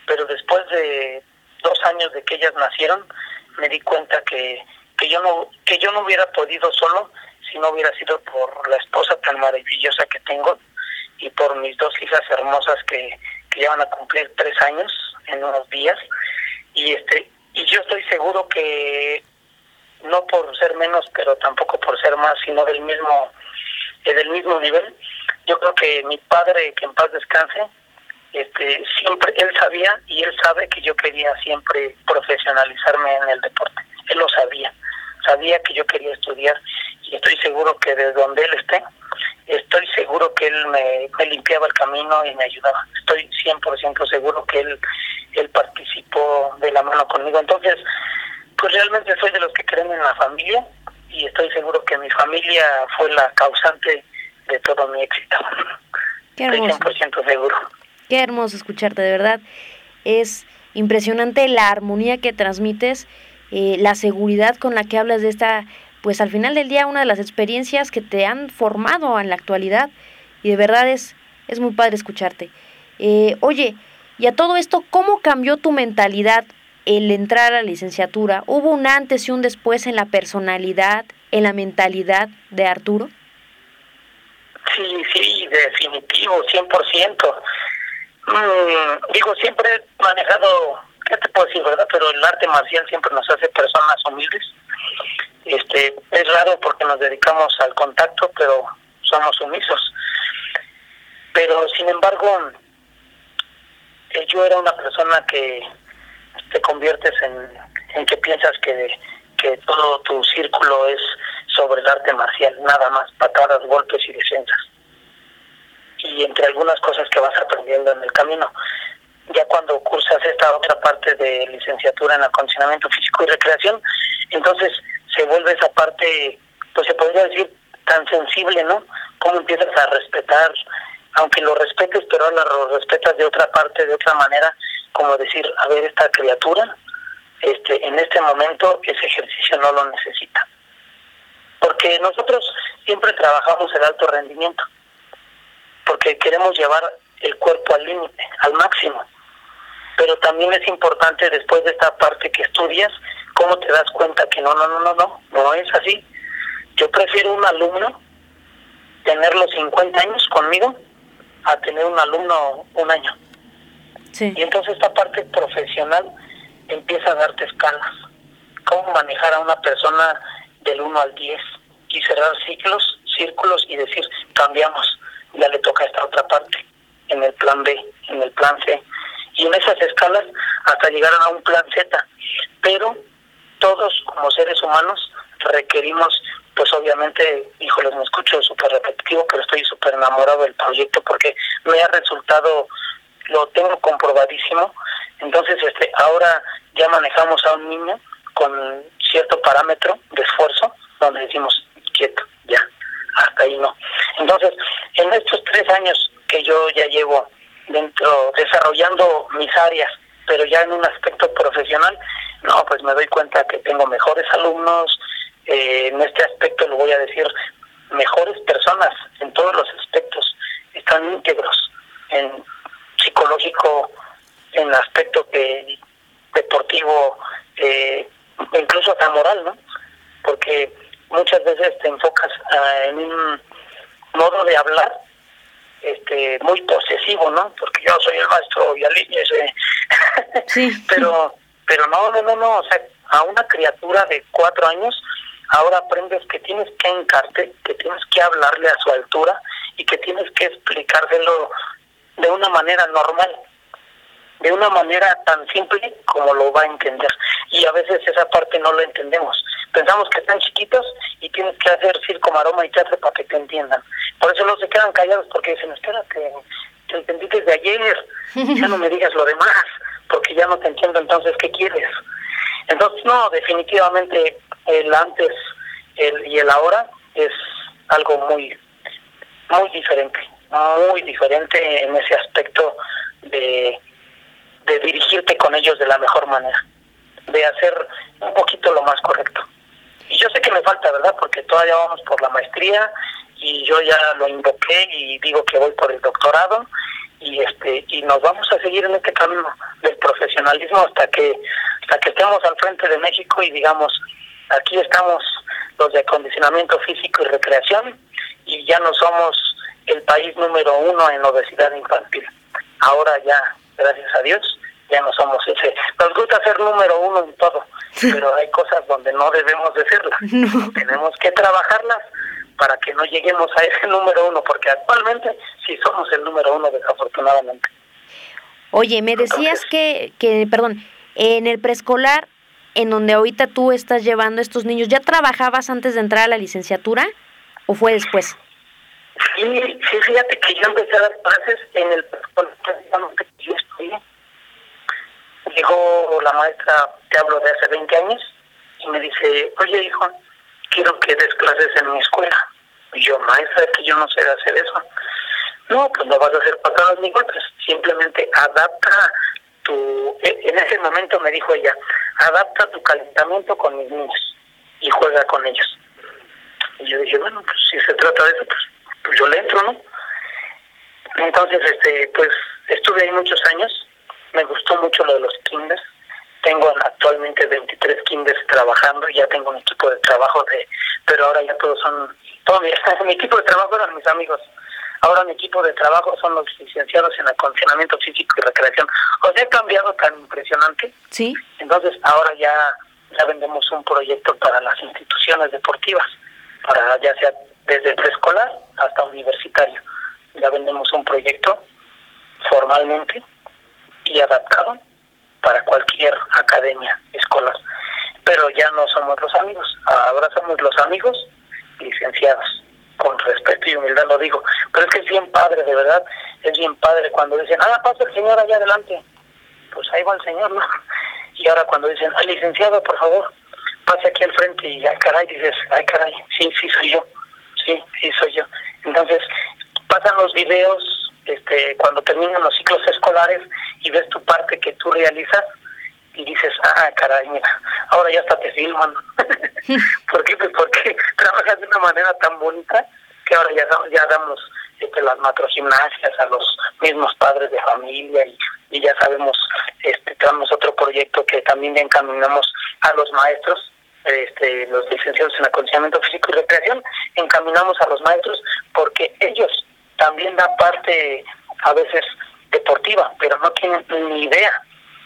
pero después de dos años de que ellas nacieron, me di cuenta que, que yo no que yo no hubiera podido solo si no hubiera sido por la esposa tan maravillosa que tengo y por mis dos hijas hermosas que, que ya van a cumplir tres años en unos días y este y yo estoy seguro que no por ser menos, pero tampoco por ser más, sino del mismo, del mismo nivel. Yo creo que mi padre, que en paz descanse, este, siempre, él sabía y él sabe que yo quería siempre profesionalizarme en el deporte. Él lo sabía, sabía que yo quería estudiar y estoy seguro que desde donde él esté, estoy seguro que él me, me limpiaba el camino y me ayudaba. Estoy 100% seguro que él, él participó de la mano conmigo. Entonces, pues realmente soy de los que creen en la familia y estoy seguro que mi familia fue la causante de todo mi éxito. Qué. Estoy 100% seguro. Qué hermoso escucharte, de verdad. Es impresionante la armonía que transmites, eh, la seguridad con la que hablas de esta, pues al final del día, una de las experiencias que te han formado en la actualidad. Y de verdad es, es muy padre escucharte. Eh, oye, y a todo esto, ¿cómo cambió tu mentalidad el entrar a la licenciatura, ¿hubo un antes y un después en la personalidad, en la mentalidad de Arturo? Sí, sí, definitivo, 100%. Mm, digo, siempre he manejado, ¿qué te puedo decir, verdad? Pero el arte marcial siempre nos hace personas humildes. Este, es raro porque nos dedicamos al contacto, pero somos sumisos. Pero, sin embargo, eh, yo era una persona que te conviertes en, que piensas que, que todo tu círculo es sobre el arte marcial, nada más, patadas, golpes y defensas. Y entre algunas cosas que vas aprendiendo en el camino. Ya cuando cursas esta otra parte de licenciatura en acondicionamiento físico y recreación, entonces se vuelve esa parte, pues se podría decir, tan sensible, ¿no? Cómo empiezas a respetar, aunque lo respetes, pero ahora lo respetas de otra parte, de otra manera, como decir, a ver, esta criatura, este, en este momento ese ejercicio no lo necesita. Porque nosotros siempre trabajamos el alto rendimiento, porque queremos llevar el cuerpo al límite, al máximo. Pero también es importante después de esta parte que estudias, cómo te das cuenta que no, no, no, no, no, no es así. Yo prefiero un alumno tener los 50 años conmigo a tener un alumno un año. Y entonces esta parte profesional empieza a darte escalas. Cómo manejar a una persona del 1 al 10 y cerrar ciclos, círculos y decir, cambiamos, ya le toca esta otra parte, en el plan B, en el plan C. Y en esas escalas hasta llegar a un plan Z. Pero todos como seres humanos requerimos, pues obviamente, híjoles, me escucho súper repetitivo, pero estoy súper enamorado del proyecto porque me ha resultado lo tengo comprobadísimo. Entonces, este, ahora ya manejamos a un niño con cierto parámetro de esfuerzo, donde decimos, quieto, ya, hasta ahí no. Entonces, en estos tres años que yo ya llevo dentro, desarrollando mis áreas, pero ya en un aspecto profesional, no, pues me doy cuenta que tengo mejores alumnos, eh, en este aspecto lo voy a decir, mejores personas en todos los aspectos, están íntegros en psicológico en el aspecto que deportivo, eh, incluso hasta moral, ¿no? Porque muchas veces te enfocas ah, en un modo de hablar este muy posesivo, ¿no? Porque yo soy el maestro y ese. Sí. pero, pero no, no, no, no, o sea, a de cuatro años, ahora aprendes que tienes que encarte, que tienes que hablarle a su altura y que tienes que explicárselo de una manera normal, de una manera tan simple como lo va a entender. Y a veces esa parte no lo entendemos. Pensamos que están chiquitos y tienes que hacer circo, maroma y teatro para que te entiendan. Por eso no se quedan callados porque dicen, espérate, te entendí desde ayer, ya no me digas lo demás, porque ya no te entiendo entonces qué quieres. No, definitivamente el antes el, y el ahora es algo muy, muy diferente, muy diferente en ese aspecto de dirigirte con ellos de la mejor manera, de hacer un poquito lo más correcto. Y yo sé que me falta, ¿verdad? Porque todavía vamos por la maestría y yo ya lo invoqué y digo que voy por el doctorado y este y nos vamos a seguir en este camino del profesionalismo hasta que hasta que estemos al frente de México y digamos aquí estamos los de acondicionamiento físico y recreación y ya no somos el país número uno en obesidad infantil. Ahora ya gracias a Dios ya no somos ese. Nos gusta ser número uno en todo pero hay cosas donde no debemos de serlas. Tenemos que trabajarlas para que no lleguemos a ese número uno, porque actualmente sí somos el número uno, desafortunadamente. Oye, me decías que, que, perdón, en el preescolar, en donde ahorita tú estás llevando a estos niños, ¿ya trabajabas antes de entrar a la licenciatura o fue después? Sí, sí, fíjate que yo empecé a dar clases en el preescolar que yo estudié. Llegó la maestra, te hablo de hace 20 años, y me dice, oye hijo, quiero que des clases en mi escuela. Yo, maestra, que yo no sé hacer eso. No, pues no vas a hacer patadas ni golpes, simplemente adapta tu... E, en ese momento me dijo ella, adapta tu calentamiento con mis niños y juega con ellos. Y yo dije, bueno, pues si se trata de eso, pues, pues yo le entro, ¿no? Entonces, este, pues estuve ahí muchos años, me gustó mucho lo de los kinders, tengo actualmente 23 kinders trabajando, ya tengo un equipo de trabajo, de pero ahora ya todos son, todo mi, mi equipo de trabajo eran mis amigos. Ahora mi equipo de trabajo son los licenciados en acondicionamiento físico y recreación. O sea, ha cambiado tan impresionante. Sí. Entonces, ahora ya, ya vendemos un proyecto para las instituciones deportivas, para ya sea desde preescolar hasta universitario. Ya vendemos un proyecto formalmente y adaptado para cualquier academia escolar. Pero ya no somos los amigos, ahora somos los amigos licenciados, con respeto y humildad lo digo. Pero es que es bien padre, de verdad, es bien padre cuando dicen, ah, pasa el señor allá adelante. Pues ahí va el señor, ¿no? Y ahora cuando dicen, ay, licenciado, por favor, pase aquí al frente y, ay, caray, dices, ay, caray, sí, sí soy yo, sí, sí soy yo. Entonces, pasan los videos, este, cuando terminan los ciclos escolares y ves tu parte que tú realizas y dices, ah, caray, mira, ahora ya hasta te filman. ¿Por qué? Pues porque trabajas de una manera tan bonita que ahora ya, ya damos este, las macrogimnasias a los mismos padres de familia y, ya sabemos, este, tenemos otro proyecto que también encaminamos a los maestros este, los licenciados en acondicionamiento físico y recreación, encaminamos a los maestros porque ellos también dan parte a veces deportiva, pero no tienen ni idea.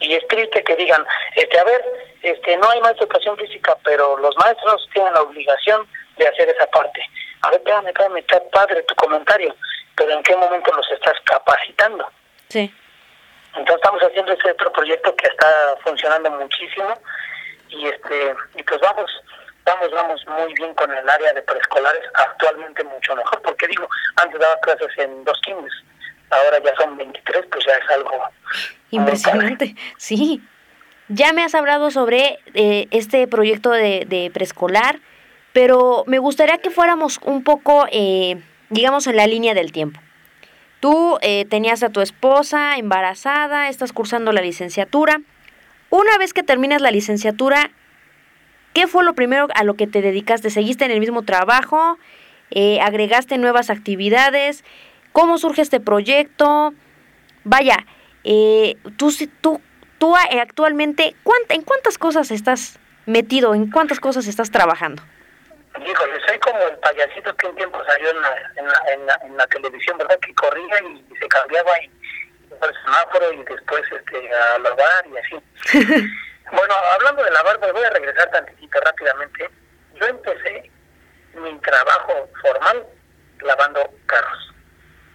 Y es triste que digan, este, a ver, este, no hay más educación física, pero los maestros tienen la obligación de hacer esa parte. A ver, espérame, espérame, está padre tu comentario, pero ¿en qué momento los estás capacitando? Sí. Entonces estamos haciendo ese otro proyecto que está funcionando muchísimo y este y pues vamos vamos vamos muy bien con el área de preescolares actualmente mucho mejor porque digo antes daba clases en dos kinders ahora ya son 23, pues ya es algo impresionante. Sí. Ya me has hablado sobre eh, este proyecto de, de, preescolar, pero me gustaría que fuéramos un poco, eh, digamos, en la línea del tiempo. Tú eh, tenías a tu esposa embarazada, estás cursando la licenciatura. Una vez que terminas la licenciatura, ¿qué fue lo primero a lo que te dedicaste? ¿Seguiste en el mismo trabajo? ¿Agregaste nuevas actividades? ¿Cómo surge este proyecto? Vaya, eh, tú, tú, tú eh, actualmente, ¿en cuántas cosas estás metido? ¿En cuántas cosas estás trabajando? Híjole, soy como el payasito que un tiempo salió en la, en la, en la, en la televisión, ¿verdad? Que corría y se cambiaba y al semáforo y después este, a lavar y así. bueno, hablando de lavar, me voy a regresar tantito rápidamente. Yo empecé mi trabajo formal lavando carros,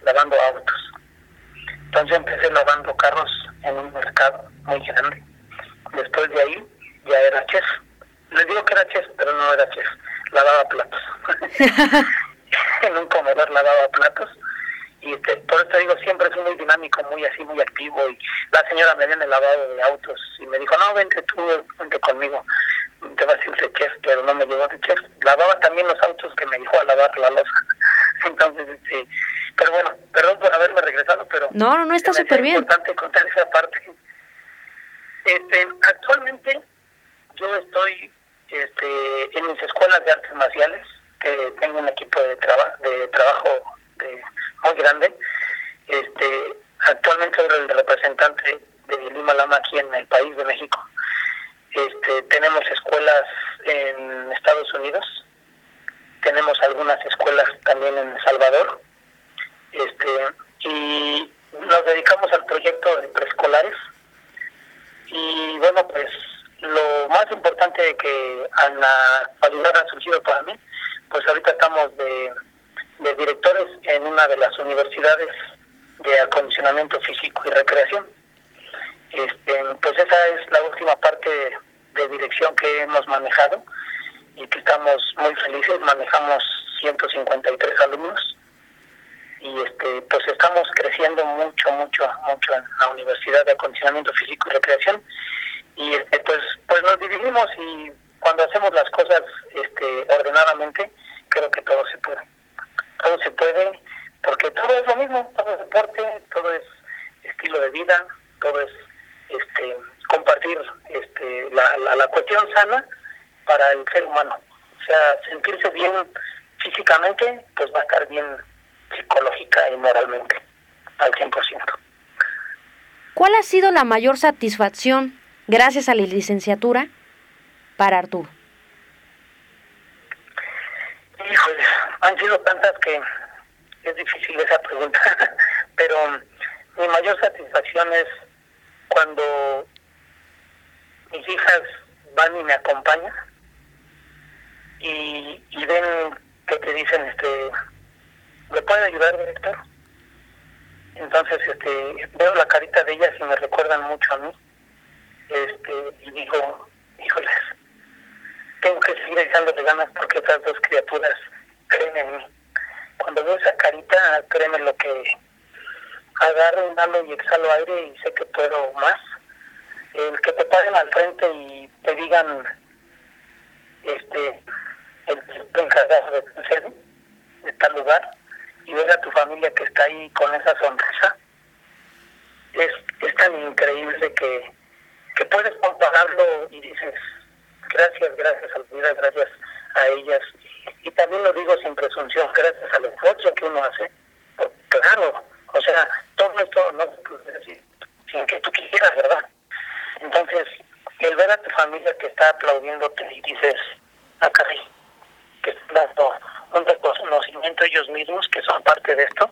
lavando autos. Entonces empecé lavando carros en un mercado muy grande. Después de ahí ya era chef. Les digo que era chef, pero no era chef. Lavaba platos. en un comedor lavaba platos. Y este, por eso digo, siempre es muy dinámico, muy así, muy activo. Y la señora me viene lavado de autos y me dijo, no, vente tú, vente conmigo. Te vas a ir de chef, pero no me llevó de chef. Lavaba también los autos que me dijo a lavar la losa. Entonces, este, pero bueno, perdón por haberme regresado, pero... No, no, no, está súper bien. Es importante contar esa parte. Este, actualmente yo estoy este, en mis escuelas de artes marciales, que tengo un equipo de, traba, de trabajo de, muy grande. Este, actualmente soy el representante de Lima Lama aquí en el país de México. Este, tenemos escuelas en Estados Unidos, tenemos algunas escuelas también en El Salvador, este, y nos dedicamos al proyecto de preescolares. Y bueno, pues lo más importante que a la ayudar ha surgido para mí, pues ahorita estamos de, de directores en una de las universidades de acondicionamiento físico y recreación. Este, pues esa es la última parte de dirección que hemos manejado y que estamos muy felices. Manejamos 153 alumnos y este pues estamos creciendo mucho mucho mucho en la Universidad de Acondicionamiento Físico y Recreación y este, pues pues nos dividimos y cuando hacemos las cosas este ordenadamente creo que todo se puede todo se puede porque todo es lo mismo todo es deporte todo es estilo de vida todo es este compartir este la, la, la cuestión sana para el ser humano o sea sentirse bien pues va a estar bien psicológica y moralmente al 100%. ¿Cuál ha sido la mayor satisfacción gracias a la licenciatura para Arturo? Híjole, han sido tantas que es difícil esa pregunta, pero mi mayor satisfacción es cuando mis hijas van y me acompañan y, y ven que te dicen, este, ¿me puede ayudar, director? Entonces, este, veo la carita de ellas y me recuerdan mucho a mí. Este, y digo, híjoles, tengo que seguir echándole ganas porque estas dos criaturas creen en mí. Cuando veo esa carita, créeme lo que agarro, y exhalo aire y sé que puedo más. El que te paren al frente y te digan, este, el, encargado de, de tal lugar, y ver a tu familia que está ahí con esa sonrisa, es, es tan increíble que, que puedes compararlo y dices, gracias, gracias a la vida, gracias a ellas. Y también lo digo sin presunción, gracias al esfuerzo que uno hace. claro, o sea, esto no sin que tú quisieras, ¿verdad? Entonces, el ver a tu familia que está aplaudiéndote y dices, acá ah, que están dando un reconocimiento ellos mismos que son parte de esto.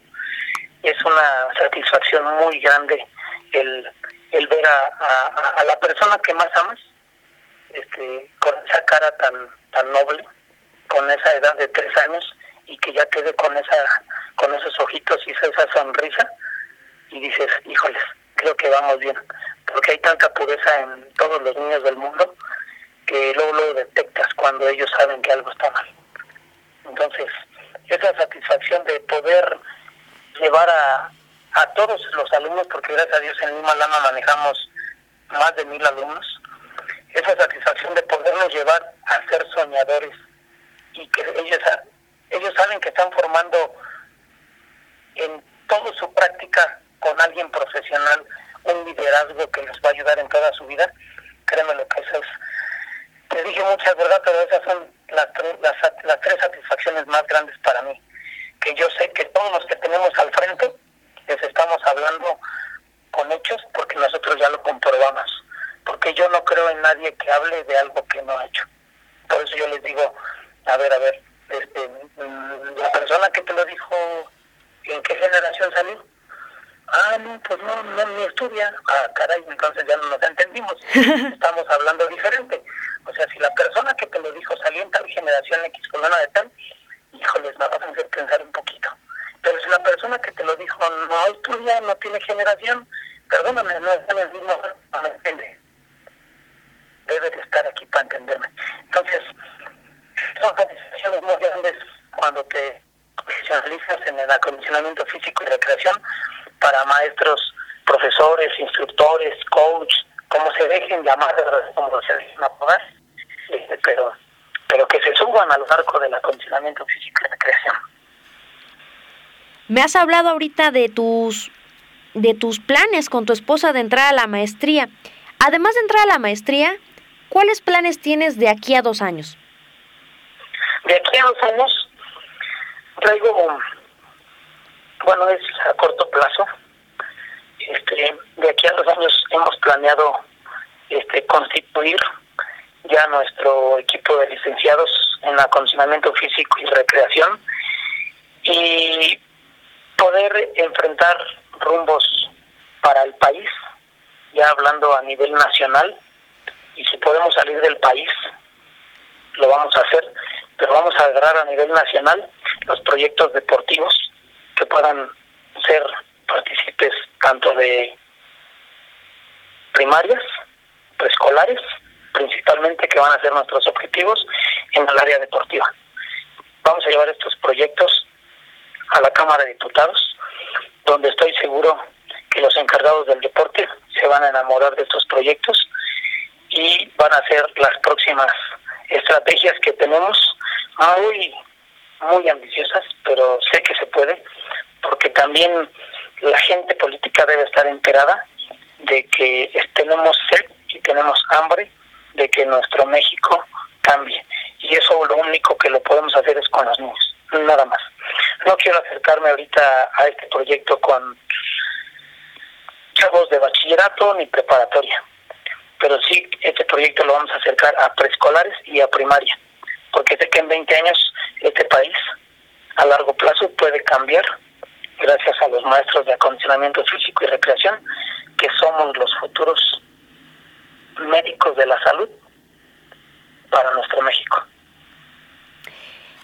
Es una satisfacción muy grande el, el ver a, a, la persona que más amas este, con esa cara tan, tan noble, con esa edad de tres años y que ya quede con, esa, con esos ojitos y esa sonrisa y dices, híjoles, creo que vamos bien, porque hay tanta pureza en todos los niños del mundo que luego lo detectas cuando ellos saben que algo está mal. Entonces, esa satisfacción de poder llevar a, a todos los alumnos, porque gracias a Dios en Lima Lama manejamos más de mil alumnos, esa satisfacción de poderlos llevar a ser soñadores y que ellos, ellos saben que están formando en toda su práctica con alguien profesional un liderazgo que les va a ayudar en toda su vida, créeme lo que eso es. Te dije muchas verdad, pero esas son las, las, las tres satisfacciones más grandes para mí. Que yo sé que todos los que tenemos al frente les estamos hablando con hechos porque nosotros ya lo comprobamos. Porque yo no creo en nadie que hable de algo que no ha hecho. Por eso yo les digo, a ver, a ver, este, mm, la persona que te lo dijo, ¿en qué generación salió? Ah, no, pues no, no, ni estudia. Ah, caray, entonces ya no nos entendimos. Estamos hablando diferente. O sea, si la persona que te lo dijo salió en tal generación X con una de tal, híjoles, me vas a hacer pensar un poquito. Pero si la persona que te lo dijo no estudia, no tiene generación, perdóname, no está en el mismo, no me entiende. Debe de estar aquí para entenderme. Entonces, son organizaciones muy grandes cuando te profesionalizas en el acondicionamiento físico y recreación para maestros, profesores, instructores, coach, como se dejen llamar, como se dejen apodar, este, pero, pero que se suban a lo largo del acondicionamiento físico y recreación. Me has hablado ahorita de tus de tus planes con tu esposa de entrar a la maestría. Además de entrar a la maestría, ¿cuáles planes tienes de aquí a dos años? De aquí a dos años traigo, bueno, es a corto plazo. Este, de aquí a dos años hemos planeado este, constituir ya nuestro equipo de licenciados en acondicionamiento físico y recreación y poder enfrentar rumbos para el país, ya hablando a nivel nacional, y si podemos salir del país, lo vamos a hacer, pero vamos a agarrar a nivel nacional los proyectos deportivos que puedan ser partícipes tanto de primarias, preescolares, principalmente que van a ser nuestros objetivos en el área deportiva. Vamos a llevar estos proyectos a la Cámara de Diputados, donde estoy seguro que los encargados del deporte se van a enamorar de estos proyectos y van a ser las próximas estrategias que tenemos muy muy ambiciosas, pero sé que se puede, porque también la gente política debe estar enterada de que tenemos sed y tenemos hambre de que nuestro México cambie. Y eso lo único que lo podemos hacer es con los niños, nada más. No quiero acercarme ahorita a este proyecto con chavos de bachillerato ni preparatoria, pero sí este proyecto lo vamos a acercar a preescolares y a primaria, porque sé que en 20 años este país a largo plazo puede cambiar gracias a los maestros de acondicionamiento físico y recreación, que somos los futuros médicos de la salud para nuestro México.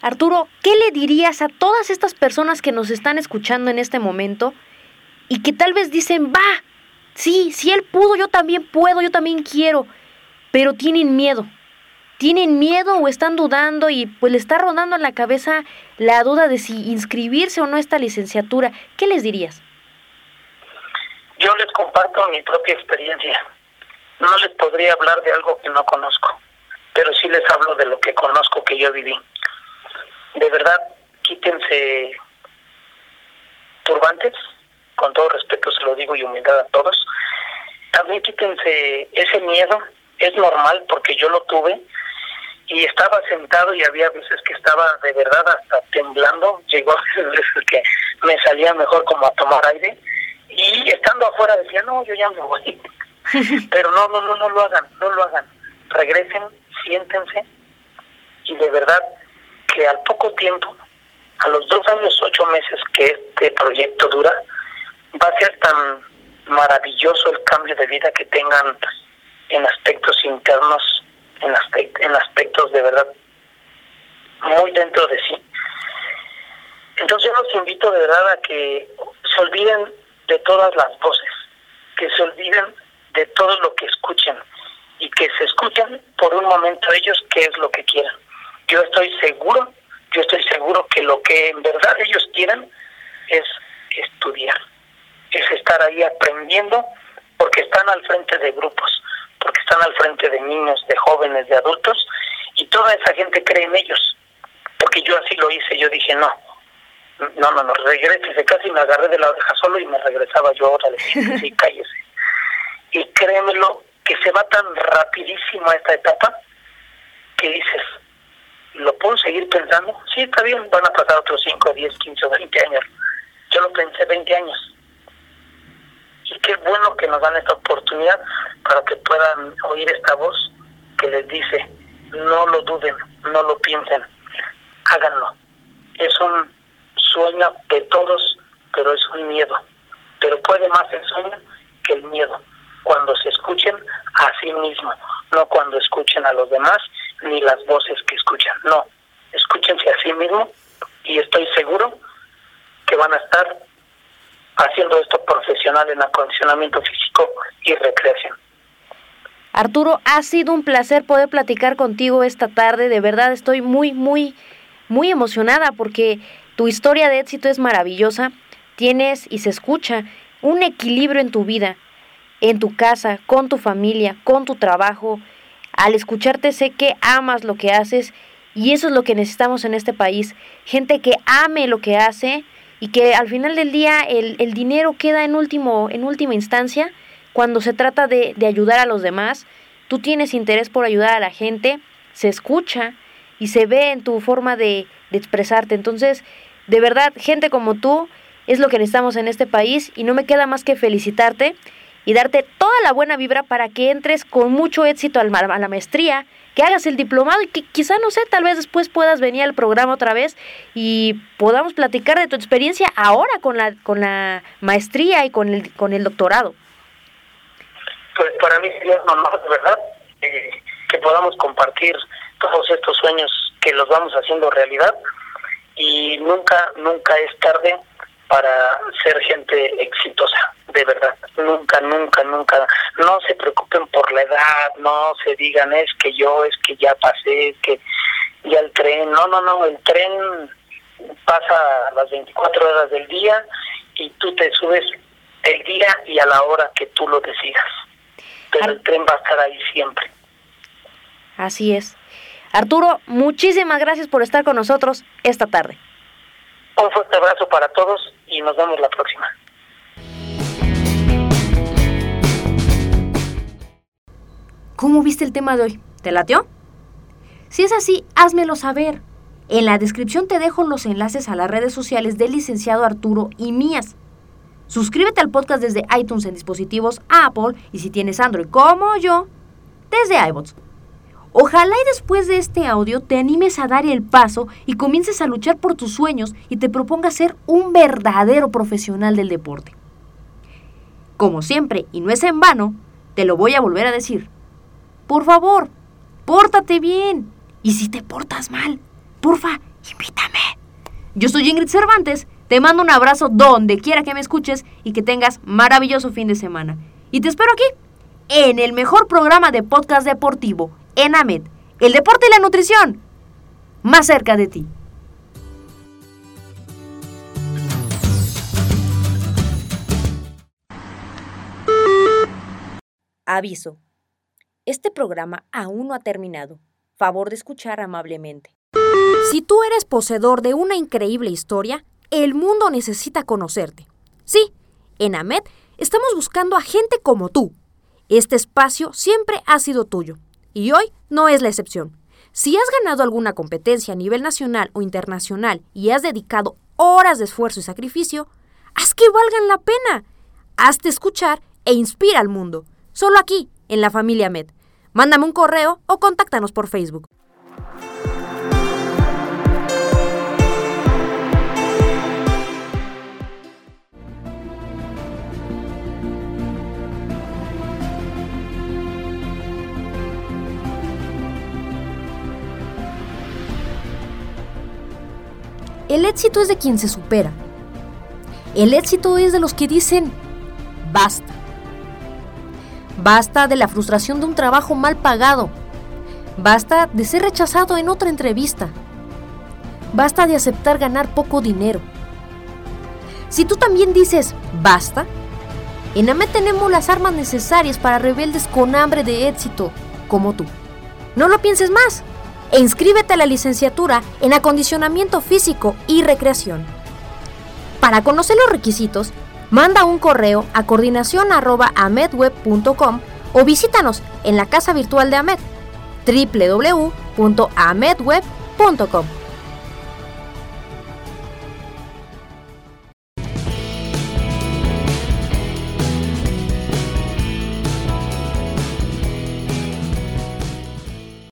Arturo, ¿qué le dirías a todas estas personas que nos están escuchando en este momento y que tal vez dicen, va, sí, si él pudo, yo también puedo, yo también quiero, pero tienen miedo? Tienen miedo o están dudando y pues le está rondando en la cabeza la duda de si inscribirse o no esta licenciatura. ¿Qué les dirías? Yo les comparto mi propia experiencia. No les podría hablar de algo que no conozco, pero sí les hablo de lo que conozco que yo viví de verdad, quítense turbantes, con todo respeto se lo digo y humildad a todos. También quítense ese miedo, es normal porque yo lo tuve y estaba sentado y había veces que estaba de verdad hasta temblando, llegó a veces que me salía mejor como a tomar aire y estando afuera decía, no, yo ya me voy. Pero no, no, no, no lo hagan, no lo hagan. Regresen, siéntense y de verdad que al poco tiempo, a los dos años, ocho meses que este proyecto dura, va a ser tan maravilloso el cambio de vida que tengan en aspectos internos, en, aspectos de verdad muy dentro de sí. Entonces yo los invito de verdad a que se olviden de todas las voces, que se olviden de todo lo que escuchen y que se escuchen por un momento ellos qué es lo que quieran. Yo estoy seguro, yo estoy seguro que lo que en verdad ellos quieren es estudiar, es estar ahí aprendiendo porque están al frente de grupos, porque están al frente de niños, de jóvenes, de adultos y toda esa gente cree en ellos. Porque yo así lo hice, yo dije, no, no, no, no, regrese, casi me agarré de la oreja solo y me regresaba yo ahora, le dije, sí, cállese. Y créemelo que se va tan rapidísimo a esta etapa que dices, ¿Lo puedo seguir pensando? Sí, está bien, van a pasar otros 5, 10, 15 o 20 años. Yo lo pensé 20 años. Y qué bueno que nos dan esta oportunidad para que puedan oír esta voz que les dice, no lo duden, no lo piensen. háganlo. Es un sueño de todos, pero es un miedo. Pero puede más el sueño que el miedo. Cuando se escuchen a sí mismo, no cuando escuchen a los demás, ni las voces que escuchan. No, escúchense a sí mismo y estoy seguro que van a estar haciendo esto profesional en acondicionamiento físico y recreación. Arturo, ha sido un placer poder platicar contigo esta tarde. De verdad estoy muy, muy, muy emocionada porque tu historia de éxito es maravillosa. Tienes y se escucha un equilibrio en tu vida, en tu casa, con tu familia, con tu trabajo. Al escucharte sé que amas lo que haces y eso es lo que necesitamos en este país. Gente que ame lo que hace y que al final del día el, el dinero queda en, último, en última instancia cuando se trata de, de ayudar a los demás. Tú tienes interés por ayudar a la gente, se escucha y se ve en tu forma de, de expresarte. Entonces, de verdad, gente como tú es lo que necesitamos en este país y no me queda más que felicitarte y darte toda la buena vibra para que entres con mucho éxito a la maestría, que hagas el diplomado y que quizá, no sé, tal vez después puedas venir al programa otra vez y podamos platicar de tu experiencia ahora con la, con la maestría y con el, con el doctorado. Pues para mí sería un honor, de verdad, eh, que podamos compartir todos estos sueños que los vamos haciendo realidad y nunca, nunca es tarde para ser gente exitosa, de verdad. Nunca, nunca, nunca. No se preocupen por la edad, no se digan es que yo, es que ya pasé, es que ya el tren. No, no, no, el tren pasa las 24 horas del día y tú te subes el día y a la hora que tú lo decidas. Pero el tren va a estar ahí siempre. Así es. Arturo, muchísimas gracias por estar con nosotros esta tarde. Un fuerte abrazo para todos y nos vemos la próxima. ¿Cómo viste el tema de hoy? ¿Te latió? Si es así, házmelo saber. En la descripción te dejo los enlaces a las redes sociales del licenciado Arturo y mías. Suscríbete al podcast desde iTunes en dispositivos Apple y si tienes Android como yo, desde iBots. Ojalá y después de este audio te animes a dar el paso y comiences a luchar por tus sueños y te propongas ser un verdadero profesional del deporte. Como siempre, y no es en vano, te lo voy a volver a decir. Por favor, pórtate bien. Y si te portas mal, porfa, invítame. Yo soy Ingrid Cervantes, te mando un abrazo donde quiera que me escuches y que tengas maravilloso fin de semana. Y te espero aquí, en el mejor programa de podcast deportivo en AMED, el deporte y la nutrición, más cerca de ti. Aviso. Este programa aún no ha terminado. Favor de escuchar amablemente. Si tú eres poseedor de una increíble historia, el mundo necesita conocerte. Sí, en AMED estamos buscando a gente como tú. Este espacio siempre ha sido tuyo y hoy no es la excepción. Si has ganado alguna competencia a nivel nacional o internacional y has dedicado horas de esfuerzo y sacrificio, haz que valgan la pena. Hazte escuchar e inspira al mundo. Solo aquí, en la familia Med. Mándame un correo o contáctanos por Facebook. El éxito es de quien se supera. El éxito es de los que dicen, basta. Basta de la frustración de un trabajo mal pagado. Basta de ser rechazado en otra entrevista. Basta de aceptar ganar poco dinero. Si tú también dices, basta, en AME tenemos las armas necesarias para rebeldes con hambre de éxito, como tú. No lo pienses más e inscríbete a la licenciatura en acondicionamiento físico y recreación. Para conocer los requisitos, manda un correo a coordinación.amedweb.com o visítanos en la casa virtual de AMED www.amedweb.com.